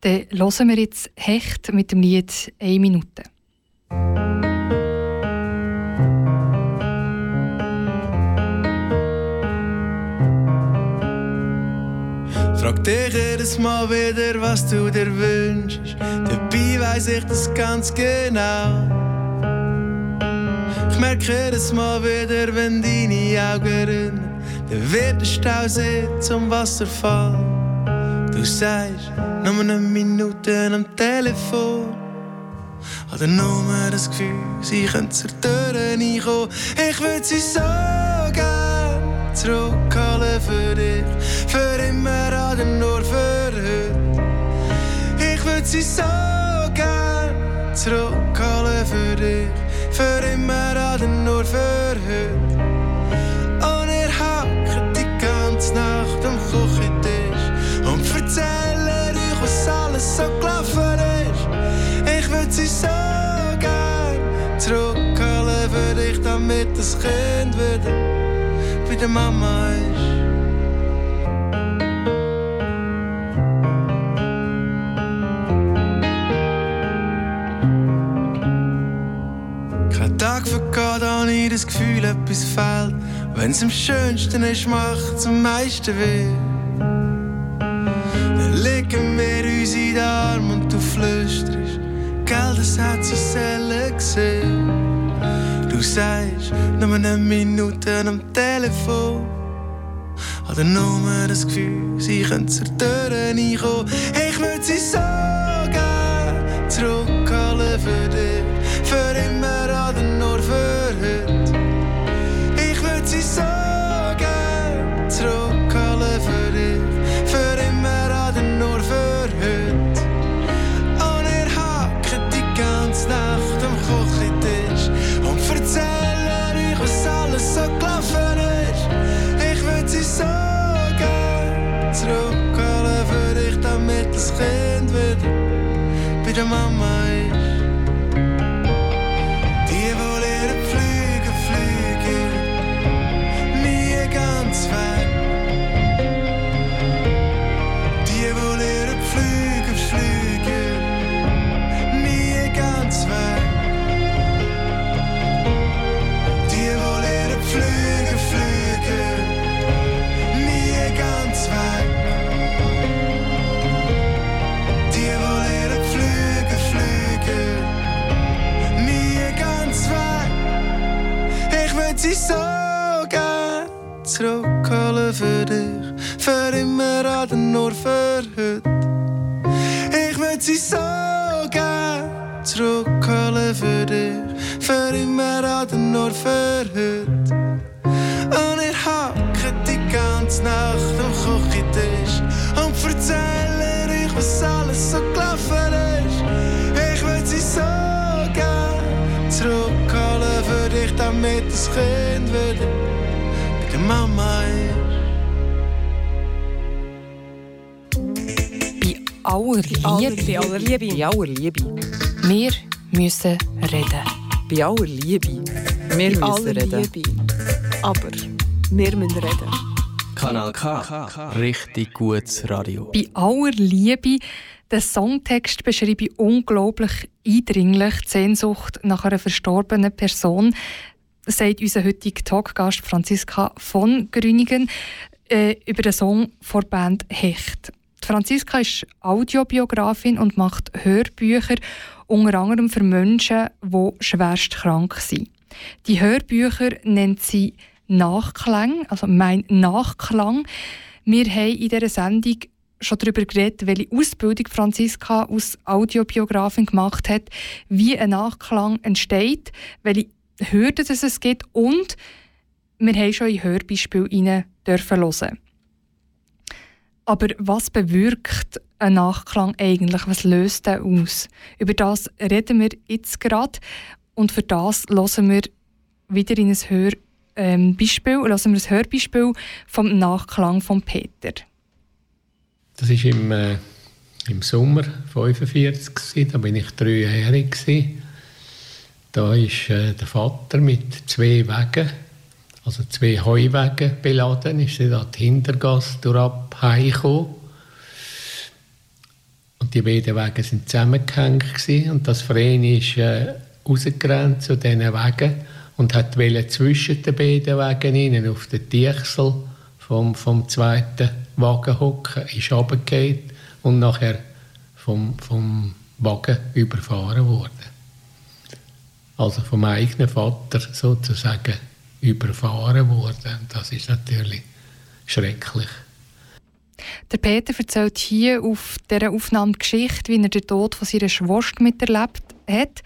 Dann hören wir jetzt Hecht mit dem Lied «Eine Minute». Frag dich jedes Mal wieder, was du dir wünschst. Dabei weiss ich das ganz genau. Merke jedes Mal wieder, wenn deine Augen rinnen, dann wird der Stausee zum Wasserfall. Du sagst, nur eine Minute am Telefon. Oder nur das Gefühl, sie können zur Tür reinkommen. Ich würde sie so gern zurückholen für dich für immer oder nur für heute. Ich würde sie so gern zurückholen für dich, für immer oder nur für heute. Und ihr hackt die ganze Nacht am Küchentisch und erzählen euch, was alles so gelaufen ist. Ich würde sie so gern zurückholen für dich, damit das Kind wieder bei der Mama ist. Das Gefühl, etwas fehlt. Wenn's am schönsten ist, macht's am meisten weh. Dann legen wir uns in den Arm und du flüsterst, gell, das hat sie selten gesehen. Du sagst, nur eine Minute am Telefon. Oder nur das Gefühl, sie können zur Tür reinkommen. Ich würde sie so gern zurückholen für dich, für immer bei der für dich, für immer oder nur für heute. Ich würde sie so gern zurückholen für dich, für immer oder nur für heute. Und ihr hackt die ganze Nacht am Küchentisch und erzählen euch, was alles so gelaufen ist. Ich würde sie so gern zurückholen für dich, damit das Kind wieder Mama aller Liebe. Bei aller Liebe. Bei aller Liebe. Wir müssen reden. Bei aller Liebe. Wir müssen aller reden. Liebe. Aber wir müssen reden. Kanal K. Richtig gutes Radio. Bei aller Liebe, den Songtext beschreibe ich unglaublich eindringlich die Sehnsucht nach einer verstorbenen Person, sagt unser heutiger Talkgast Franziska von Grüningen äh, über den Song vor der Band Hecht. Franziska ist Audiobiografin und macht Hörbücher unter anderem für Menschen, die schwerst krank sind. Die Hörbücher nennt sie Nachklang, also mein Nachklang. Wir haben in dieser Sendung schon darüber geredet, welche Ausbildung Franziska als Audiobiografin gemacht hat, wie ein Nachklang entsteht, welche Hürden es gibt und wir haben schon in Hörbeispiele rein dürfen hören. Aber was bewirkt ein Nachklang eigentlich? Was löst er aus? Über das reden wir jetzt gerade und für das hören wir wieder in ein Hörbeispiel, ähm, Beispiel, hören wir ein Hörbeispiel vom Nachklang von Peter. Das war im, äh, im Sommer 1945, gewesen, da bin ich dreijährig. Gewesen. Da ist äh, der Vater mit zwei Wagen, also zwei Heuwagen beladen, ist er da die Hintergasse durchab heimgekommen. Und die beiden Wagen sind zusammengehängt und das Vreni ist äh, rausgerannt zu diesen Wagen und hat zwischen den beiden Wagen innen auf den Tiechsel vom, vom zweiten Wagen hocken, ist runtergefallen und nachher vom, vom Wagen überfahren worden. Also vom eigenen Vater sozusagen überfahren worden. Das ist natürlich schrecklich. Der Peter erzählt hier auf dieser Aufnahme die Geschichte, wie er den Tod von seiner Schwester miterlebt hat.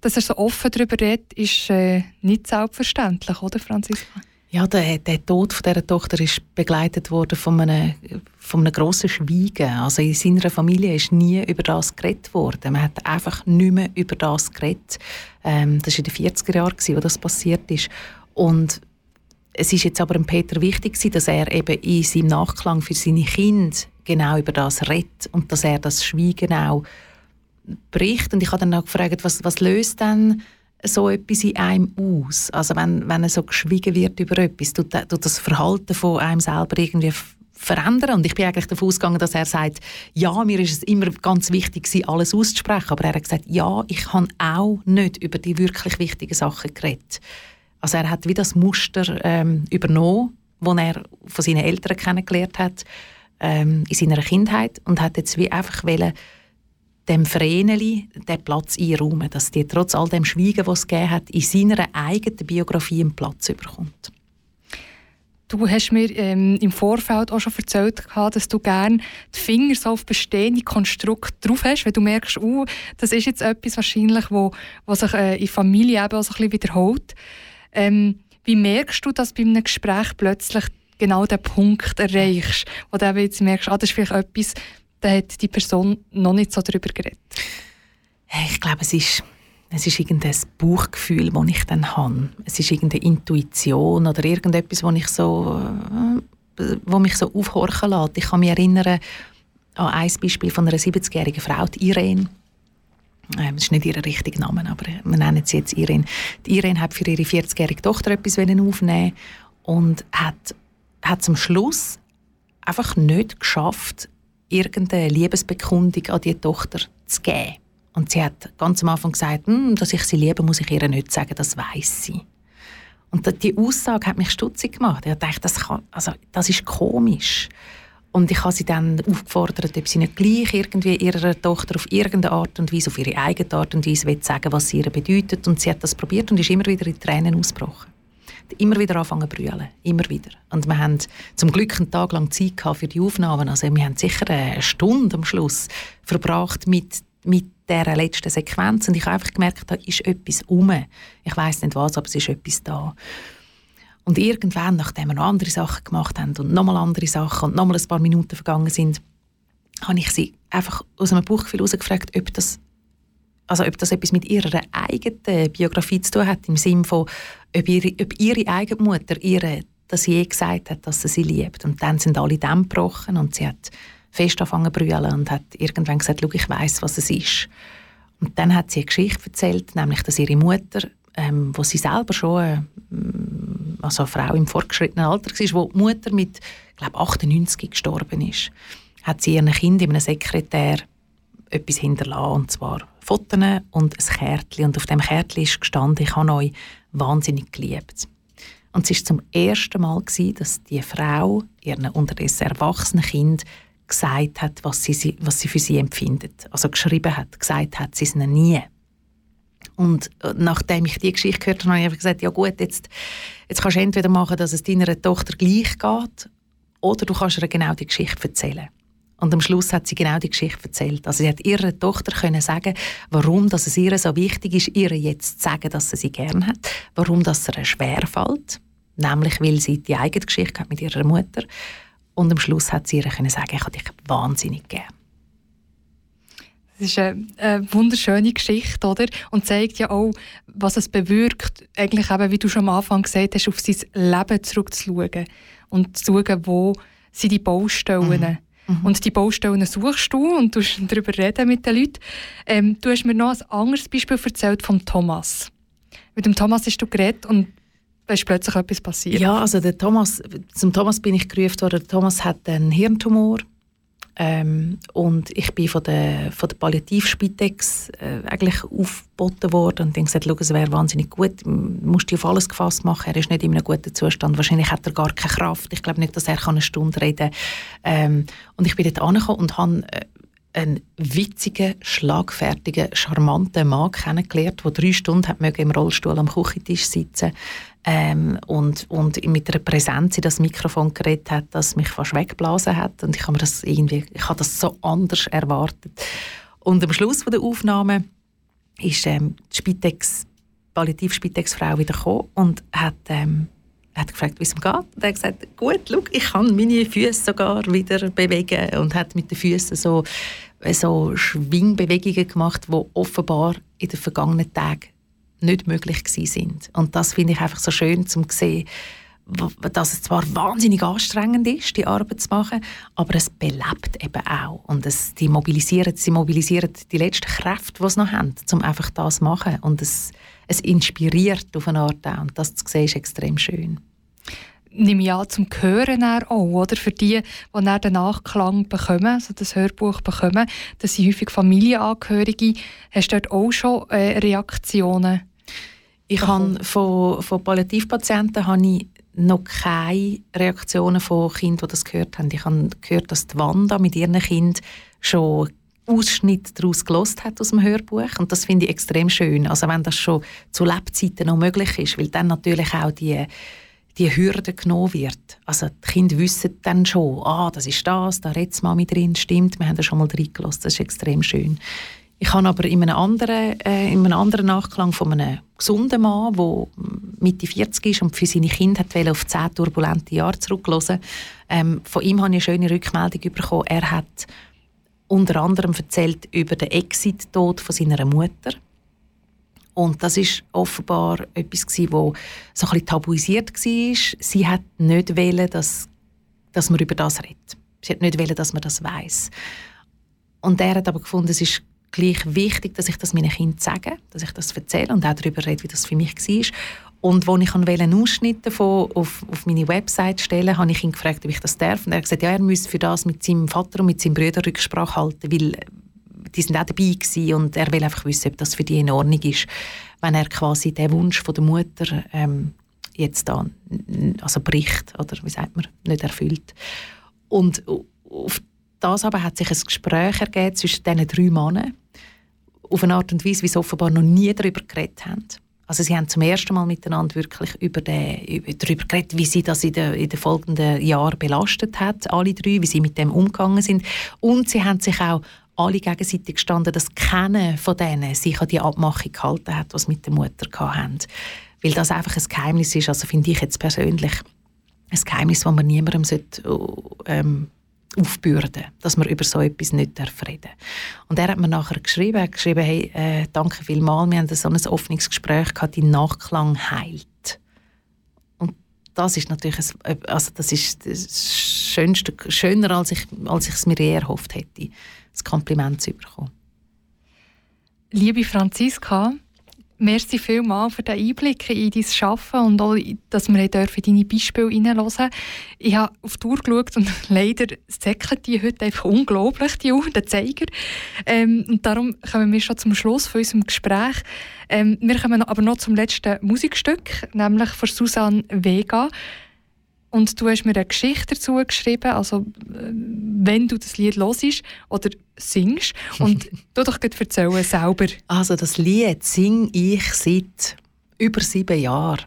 Dass er so offen darüber redet, ist äh, nicht selbstverständlich, oder Franziska? Ja, der, der Tod von dieser Tochter ist begleitet worden von einem, von einem grossen Schweigen. Also in seiner Familie ist nie über das geredet worden. Man hat einfach nicht mehr über das geredet. Ähm, das war in den 40er Jahren, wo das passiert ist. Und es ist jetzt aber dem Peter wichtig dass er eben in seinem Nachklang für seine Kinder genau über das redet und dass er das Schweigen auch bricht. Und ich habe dann auch gefragt, was, was löst denn so etwas in einem aus? Also wenn, wenn so geschwiegen wird über etwas, tut, tut das Verhalten von einem selber irgendwie verändern. Und ich bin eigentlich davon ausgegangen, dass er sagt, ja, mir ist es immer ganz wichtig, alles auszusprechen. Aber er hat gesagt, ja, ich habe auch nicht über die wirklich wichtigen Sachen geredet. Also er hat wie das Muster ähm, übernommen, das er von seinen Eltern kennengelernt hat ähm, in seiner Kindheit und hat jetzt wie einfach wollen, dem Vreneli den Platz einräumen, dass die trotz all dem Schweigen, was es gegeben hat, in seiner eigenen Biografie einen Platz bekommt. Du hast mir ähm, im Vorfeld auch schon erzählt, dass du gerne die Finger so auf bestehende Konstrukte drauf hast, weil du merkst, uh, das ist jetzt etwas wahrscheinlich, wo, wo sich äh, in Familie eben auch so ein bisschen wiederholt. Ähm, wie merkst du, dass bei einem Gespräch plötzlich genau den Punkt erreichst, wo du jetzt merkst, ah, das ist vielleicht etwas, da hat die Person noch nicht so darüber geredet? Ich glaube, es ist, es ist irgendein Bauchgefühl, das ich dann habe. Es ist irgendeine Intuition oder irgendetwas, wo, ich so, äh, wo mich so aufhorchen lässt. Ich kann mich erinnern an ein Beispiel von einer 70-jährigen Frau, die Irene. Ähm, das ist nicht ihr richtiger Name, aber wir nennen sie jetzt Irene. Die Irene hat für ihre 40-jährige Tochter etwas aufnehmen und hat, hat zum Schluss einfach nicht geschafft, irgendeine Liebesbekundung an die Tochter zu geben. Und sie hat ganz am Anfang gesagt, hm, dass ich sie liebe, muss ich ihr nicht sagen, das weiß sie. Und die Aussage hat mich stutzig gemacht. Ich dachte, das, kann, also, das ist komisch. Und ich habe sie dann aufgefordert, ob sie nicht gleich irgendwie ihrer Tochter auf irgendeine Art und Weise, auf ihre eigene Art und Weise sagen was sie ihr bedeutet. Und sie hat das probiert und ist immer wieder in Tränen ausgebrochen. Immer wieder anfangen zu brüllen. Immer wieder. Und wir haben zum Glück einen Tag lang Zeit für die Aufnahmen. Also wir haben sicher eine Stunde am Schluss verbracht mit, mit dieser letzten Sequenz. Und ich habe einfach gemerkt, da ist etwas um. Ich weiß nicht was, aber es ist etwas da. Und irgendwann, nachdem wir noch andere Sachen gemacht haben und nochmal andere Sachen und nochmal ein paar Minuten vergangen sind, habe ich sie einfach aus einem Buchgefühl herausgefragt, ob das, also ob das etwas mit ihrer eigenen Biografie zu tun hat, im Sinne von, ob ihre, ob ihre eigene Mutter ihr das je gesagt hat, dass sie sie liebt. Und dann sind alle Dämme gebrochen und sie hat fest angefangen zu brüllen und hat irgendwann gesagt, Schau, ich weiß, was es ist. Und dann hat sie eine Geschichte erzählt, nämlich, dass ihre Mutter, ähm, wo sie selber schon äh, also eine Frau im fortgeschrittenen Alter war, wo die Mutter mit, glaube 98 gestorben ist, hat sie ihren Kind in einem Sekretär etwas hinterlassen, und zwar Fotos und ein Kärtchen. Und auf dem Kärtchen ist gestanden, ich habe euch wahnsinnig geliebt. Und es war zum ersten Mal, gewesen, dass die Frau ihren unterdessen erwachsenen Kind gesagt hat, was sie, was sie für sie empfindet. Also geschrieben hat, gesagt hat sie es nie. Und äh, nachdem ich die Geschichte gehört habe, habe ich gesagt, ja gut, jetzt, jetzt kannst du entweder machen, dass es deiner Tochter gleich geht, oder du kannst ihr genau die Geschichte erzählen. Und am Schluss hat sie genau die Geschichte erzählt. Also sie hat ihrer Tochter können sagen, warum dass es ihr so wichtig ist, ihr jetzt zu sagen, dass sie sie gern hat, warum das ihr schwer fällt, nämlich weil sie die eigene Geschichte hat mit ihrer Mutter. Und am Schluss hat sie ihr können sagen, ich habe dich wahnsinnig gern. Das ist eine, eine, wunderschöne Geschichte, oder? Und zeigt ja auch, was es bewirkt, eigentlich eben, wie du schon am Anfang gesagt hast, auf sein Leben zurückzuschauen und zu schauen, wo sind die Baustellen. Mhm. Mhm. Und die Baustellen suchst du und du [LAUGHS] darüber reden mit den Leuten. Ähm, du hast mir noch ein anderes Beispiel erzählt von Thomas. Mit dem Thomas hast du geredet und da ist plötzlich etwas passiert. Ja, also der Thomas, zum Thomas bin ich gerufen worden. Der Thomas hat einen Hirntumor ähm, und ich bin von der, von der Palliativspitex äh, eigentlich aufgeboten worden und dann gesagt, es wäre wahnsinnig gut, du musst dich auf alles gefasst machen, er ist nicht in einem guten Zustand, wahrscheinlich hat er gar keine Kraft, ich glaube nicht, dass er eine Stunde reden kann. Ähm, und ich bin dort angekommen und habe äh, einen witzigen, schlagfertigen, charmanten Mann kennengelernt, der drei Stunden hat im Rollstuhl am Küchentisch sitzen ähm, und, und mit einer Präsenz in das Mikrofon geredet hat, das mich fast weggeblasen hat. Und ich habe das irgendwie, ich habe das so anders erwartet. Und am Schluss der Aufnahme ist ähm, die Spitex, Palliativ-Spitex-Frau wieder und hat, ähm, hat gefragt, wie es ihm geht. Und er hat gesagt, gut, schau, ich kann meine Füße sogar wieder bewegen und hat mit den Füßen so, so Schwingbewegungen gemacht, die offenbar in den vergangenen Tagen nicht möglich sind. Und das finde ich einfach so schön zu sehen, dass es zwar wahnsinnig anstrengend ist, die Arbeit zu machen, aber es belebt eben auch. Und es, die mobilisieren, sie mobilisieren die letzten Kräfte, die sie noch haben, um einfach das zu machen. Und es, es inspiriert auf eine Art auch. Und das zu sehen, ist extrem schön. Nehme ich an, zum Hören auch, oder? Für die, die dann den Nachklang bekommen, also das Hörbuch bekommen, das sind häufig Familienangehörige. Hast du dort auch schon äh, Reaktionen ich habe von, von Palliativpatienten habe ich noch keine Reaktionen von Kindern, die das gehört haben. Ich habe gehört, dass die Wanda mit ihren Kind schon Ausschnitt daraus gelost hat aus dem Hörbuch und das finde ich extrem schön. Also wenn das schon zu Lebzeiten noch möglich ist, weil dann natürlich auch die die Hürde genommen wird. Also die Kinder wissen dann schon, ah, das ist das, da redet mal mit drin, stimmt, wir haben da schon mal reingelassen, das ist extrem schön. Ich habe aber in einem anderen, äh, in einem anderen Nachklang von einem gesunden Mann, der Mitte 40 ist und für seine Kinder hat auf zehn turbulente Jahre zurücklassen. Ähm, von ihm habe ich eine schöne Rückmeldung bekommen. Er hat unter anderem erzählt über den Exit-Tod von seiner Mutter. Und das ist offenbar etwas gewesen, wo so ein bisschen tabuisiert war. Sie hat nicht wollen, dass, dass man über das redet. Sie hat nicht wollen, dass man das weiß. Und er hat aber gefunden, es ist gleich wichtig, dass ich das meinen Kindern sage, dass ich das erzähle und auch darüber rede, wie das für mich war. Und als ich einen Ausschnitt davon auf, auf meine Website stellen habe ich ihn gefragt, ob ich das darf. Und er hat gesagt, ja, er müsse für das mit seinem Vater und mit seinem Bruder Rücksprache halten, weil die sind auch dabei gewesen und er will einfach wissen, ob das für die in Ordnung ist, wenn er quasi den Wunsch von der Mutter ähm, jetzt da also bricht oder wie sagt man, nicht erfüllt. Und auf das aber hat sich ein Gespräch ergeben zwischen diesen drei Männern auf eine Art und Weise, wie sie offenbar noch nie darüber geredet haben. Also sie haben zum ersten Mal miteinander wirklich über den, über, darüber geredet, wie sie das in den, in den folgenden Jahren belastet hat, alle drei, wie sie mit dem umgegangen sind. Und sie haben sich auch alle gegenseitig gestanden, dass keiner von denen sich an die Abmachung gehalten hat, was mit der Mutter hatten. Weil das einfach ein Geheimnis ist, also finde ich jetzt persönlich ein Geheimnis, das man niemandem sollte, ähm, aufbürden, dass man über so etwas nicht reden darf. Und er hat mir nachher geschrieben, er geschrieben, hey, äh, danke vielmals, wir haben so ein offenes Gespräch gehabt, die Nachklang heilt. Und das ist natürlich ein, also das ist das Schönste, schöner, als ich, als ich es mir je erhofft hätte, das Kompliment zu bekommen. Liebe Franziska, merci vielmals für den Einblick in dein Arbeiten und auch, dass wir in deine Beispiele hineinhören Ich habe auf die Uhr geschaut und [LAUGHS] leider säckelt die heute einfach unglaublich, die Uhr, der Zeiger. Ähm, und darum kommen wir schon zum Schluss von unserem Gespräch. Ähm, wir kommen aber noch zum letzten Musikstück, nämlich von Susanne Vega. Und du hast mir eine Geschichte dazu geschrieben, also äh, wenn du das Lied hörst oder singst. Und [LAUGHS] du doch erzählen selber. Also das Lied singe ich seit über sieben Jahren.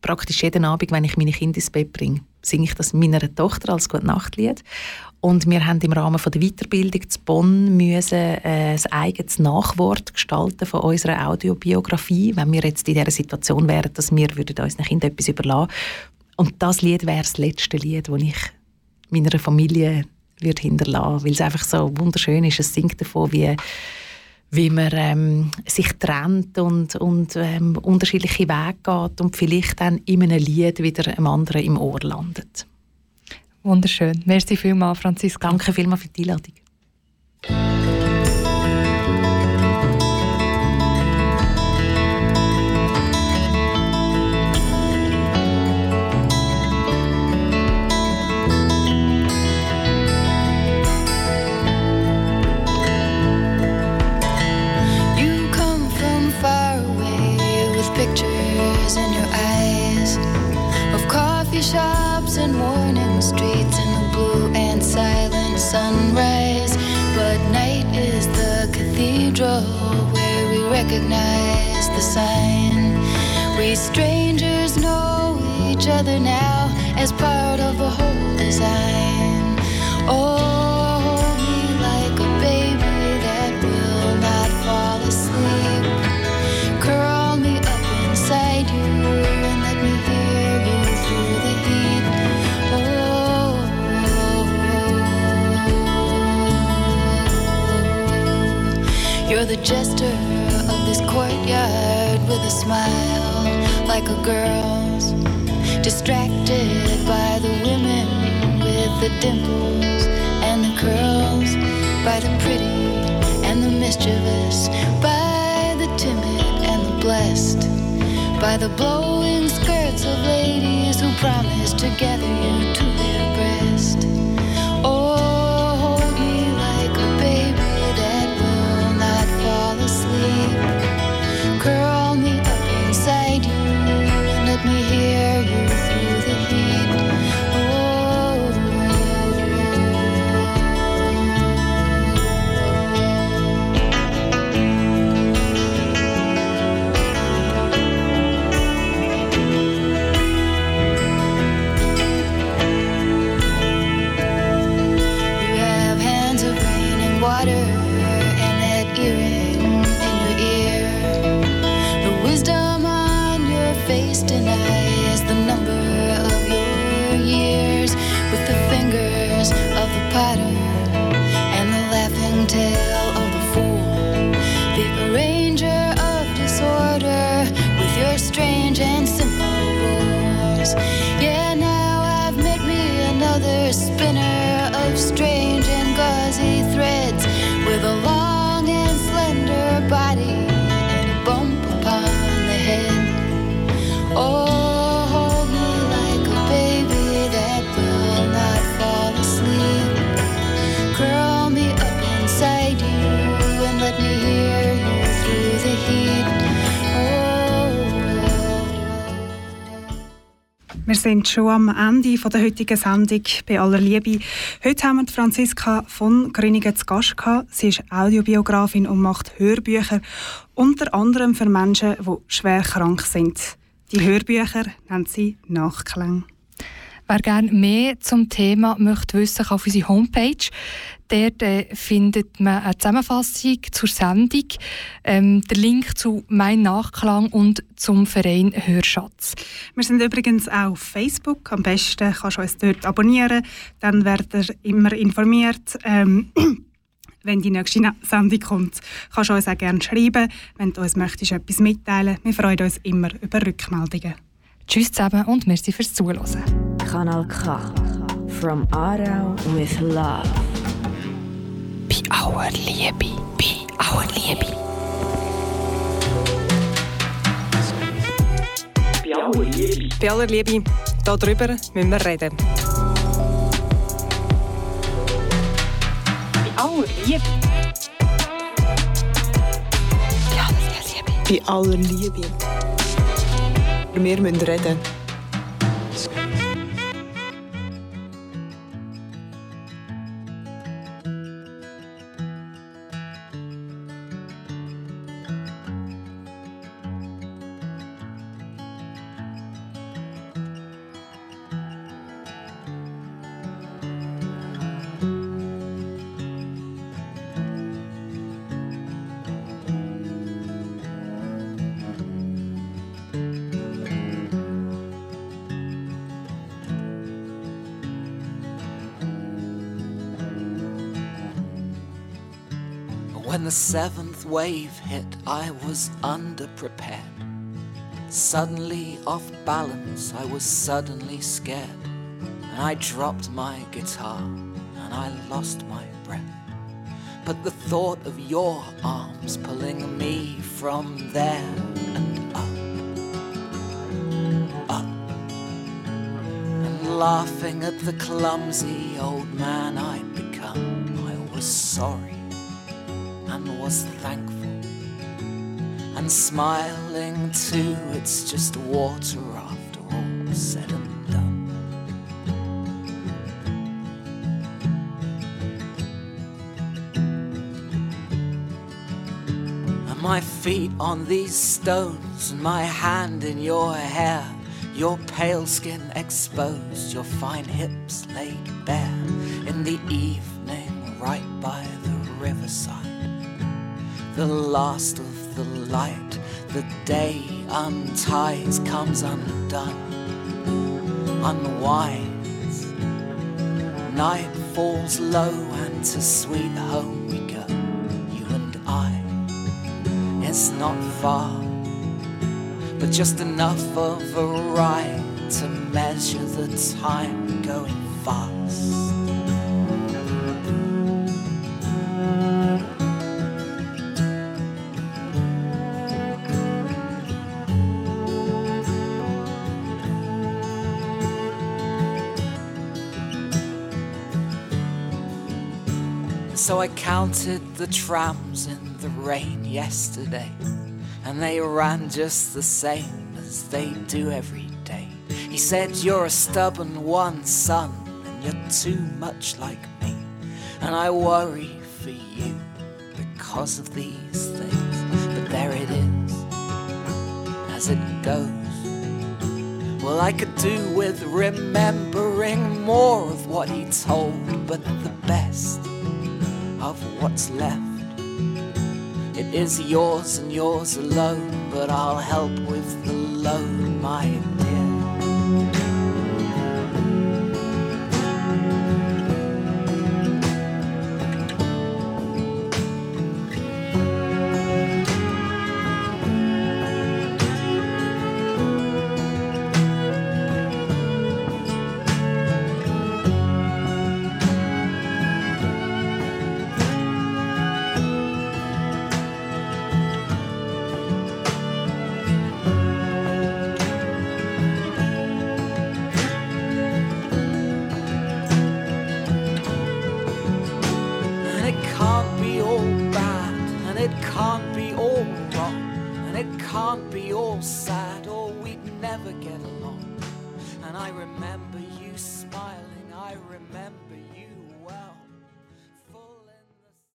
Praktisch jeden Abend, wenn ich meine Kinder ins Bett bringe, singe ich das meiner Tochter als Gute-Nacht-Lied. Und wir haben im Rahmen der Weiterbildung zu Bonn müssen, äh, ein eigenes Nachwort gestalten von unserer Audiobiografie, wenn wir jetzt in dieser Situation wären, dass wir würden unseren Kindern etwas überlassen und das Lied wäre das letzte Lied, das ich meiner Familie würde hinterlassen, weil es einfach so wunderschön ist. Es singt davon, wie wie man ähm, sich trennt und, und ähm, unterschiedliche Wege geht und vielleicht dann in einem Lied wieder einem anderen im Ohr landet. Wunderschön. Merci vielmals, Franziska. Danke vielmals für die Einladung. Sunrise, but night is the cathedral where we recognize the sign. We strangers know each other now as part of a whole design. Oh. You're the jester of this courtyard with a smile like a girl's. Distracted by the women with the dimples and the curls, by the pretty and the mischievous, by the timid and the blessed, by the blowing skirts of ladies who promise to gather you to their Yeah, now I've made me another spinner. Wir sind schon am Ende der heutigen Sendung bei aller Liebe. Heute haben wir Franziska von Grüningen zu Gast gehabt. Sie ist Audiobiografin und macht Hörbücher, unter anderem für Menschen, die schwer krank sind. Die Hörbücher nennen sie Nachklang. Wer gerne mehr zum Thema möchte wissen, kann auf unsere Homepage. Dort äh, findet man eine Zusammenfassung zur Sendung, ähm, der Link zu «Mein Nachklang» und zum Verein Hörschatz. Wir sind übrigens auch auf Facebook. Am besten kannst du uns dort abonnieren. Dann werdet ihr immer informiert. Ähm, [CLEARS THROAT] wenn die nächste Sendung kommt, kannst du uns auch gerne schreiben, wenn du uns möchtest, etwas mitteilen. Wir freuen uns immer über Rückmeldungen. Tschüss zusammen und merci fürs Zuhören. Kanal K. From Aarau with Love. Bei aller Liebe. Bei aller Liebe. Bei aller Liebe. Bei aller Liebe, darüber müssen wir reden. Bei aller Liebe. Bei aller Liebe. Wir müssen reden. When the seventh wave hit, I was underprepared. Suddenly off balance, I was suddenly scared. And I dropped my guitar and I lost my breath. But the thought of your arms pulling me from there and up, up, and laughing at the clumsy old man I'd And smiling too, it's just water after all said and done. And my feet on these stones, and my hand in your hair, your pale skin exposed, your fine hips laid bare in the evening right by the riverside the last light, the day unties, comes undone, unwinds. Night falls low, and to sweet home we go, you and I. It's not far, but just enough of a ride to measure the time going fast. So I counted the trams in the rain yesterday, and they ran just the same as they do every day. He said, You're a stubborn one, son, and you're too much like me. And I worry for you because of these things. But there it is, as it goes. Well, I could do with remembering more of what he told, but the best of what's left. It is yours and yours alone, but I'll help with the load, my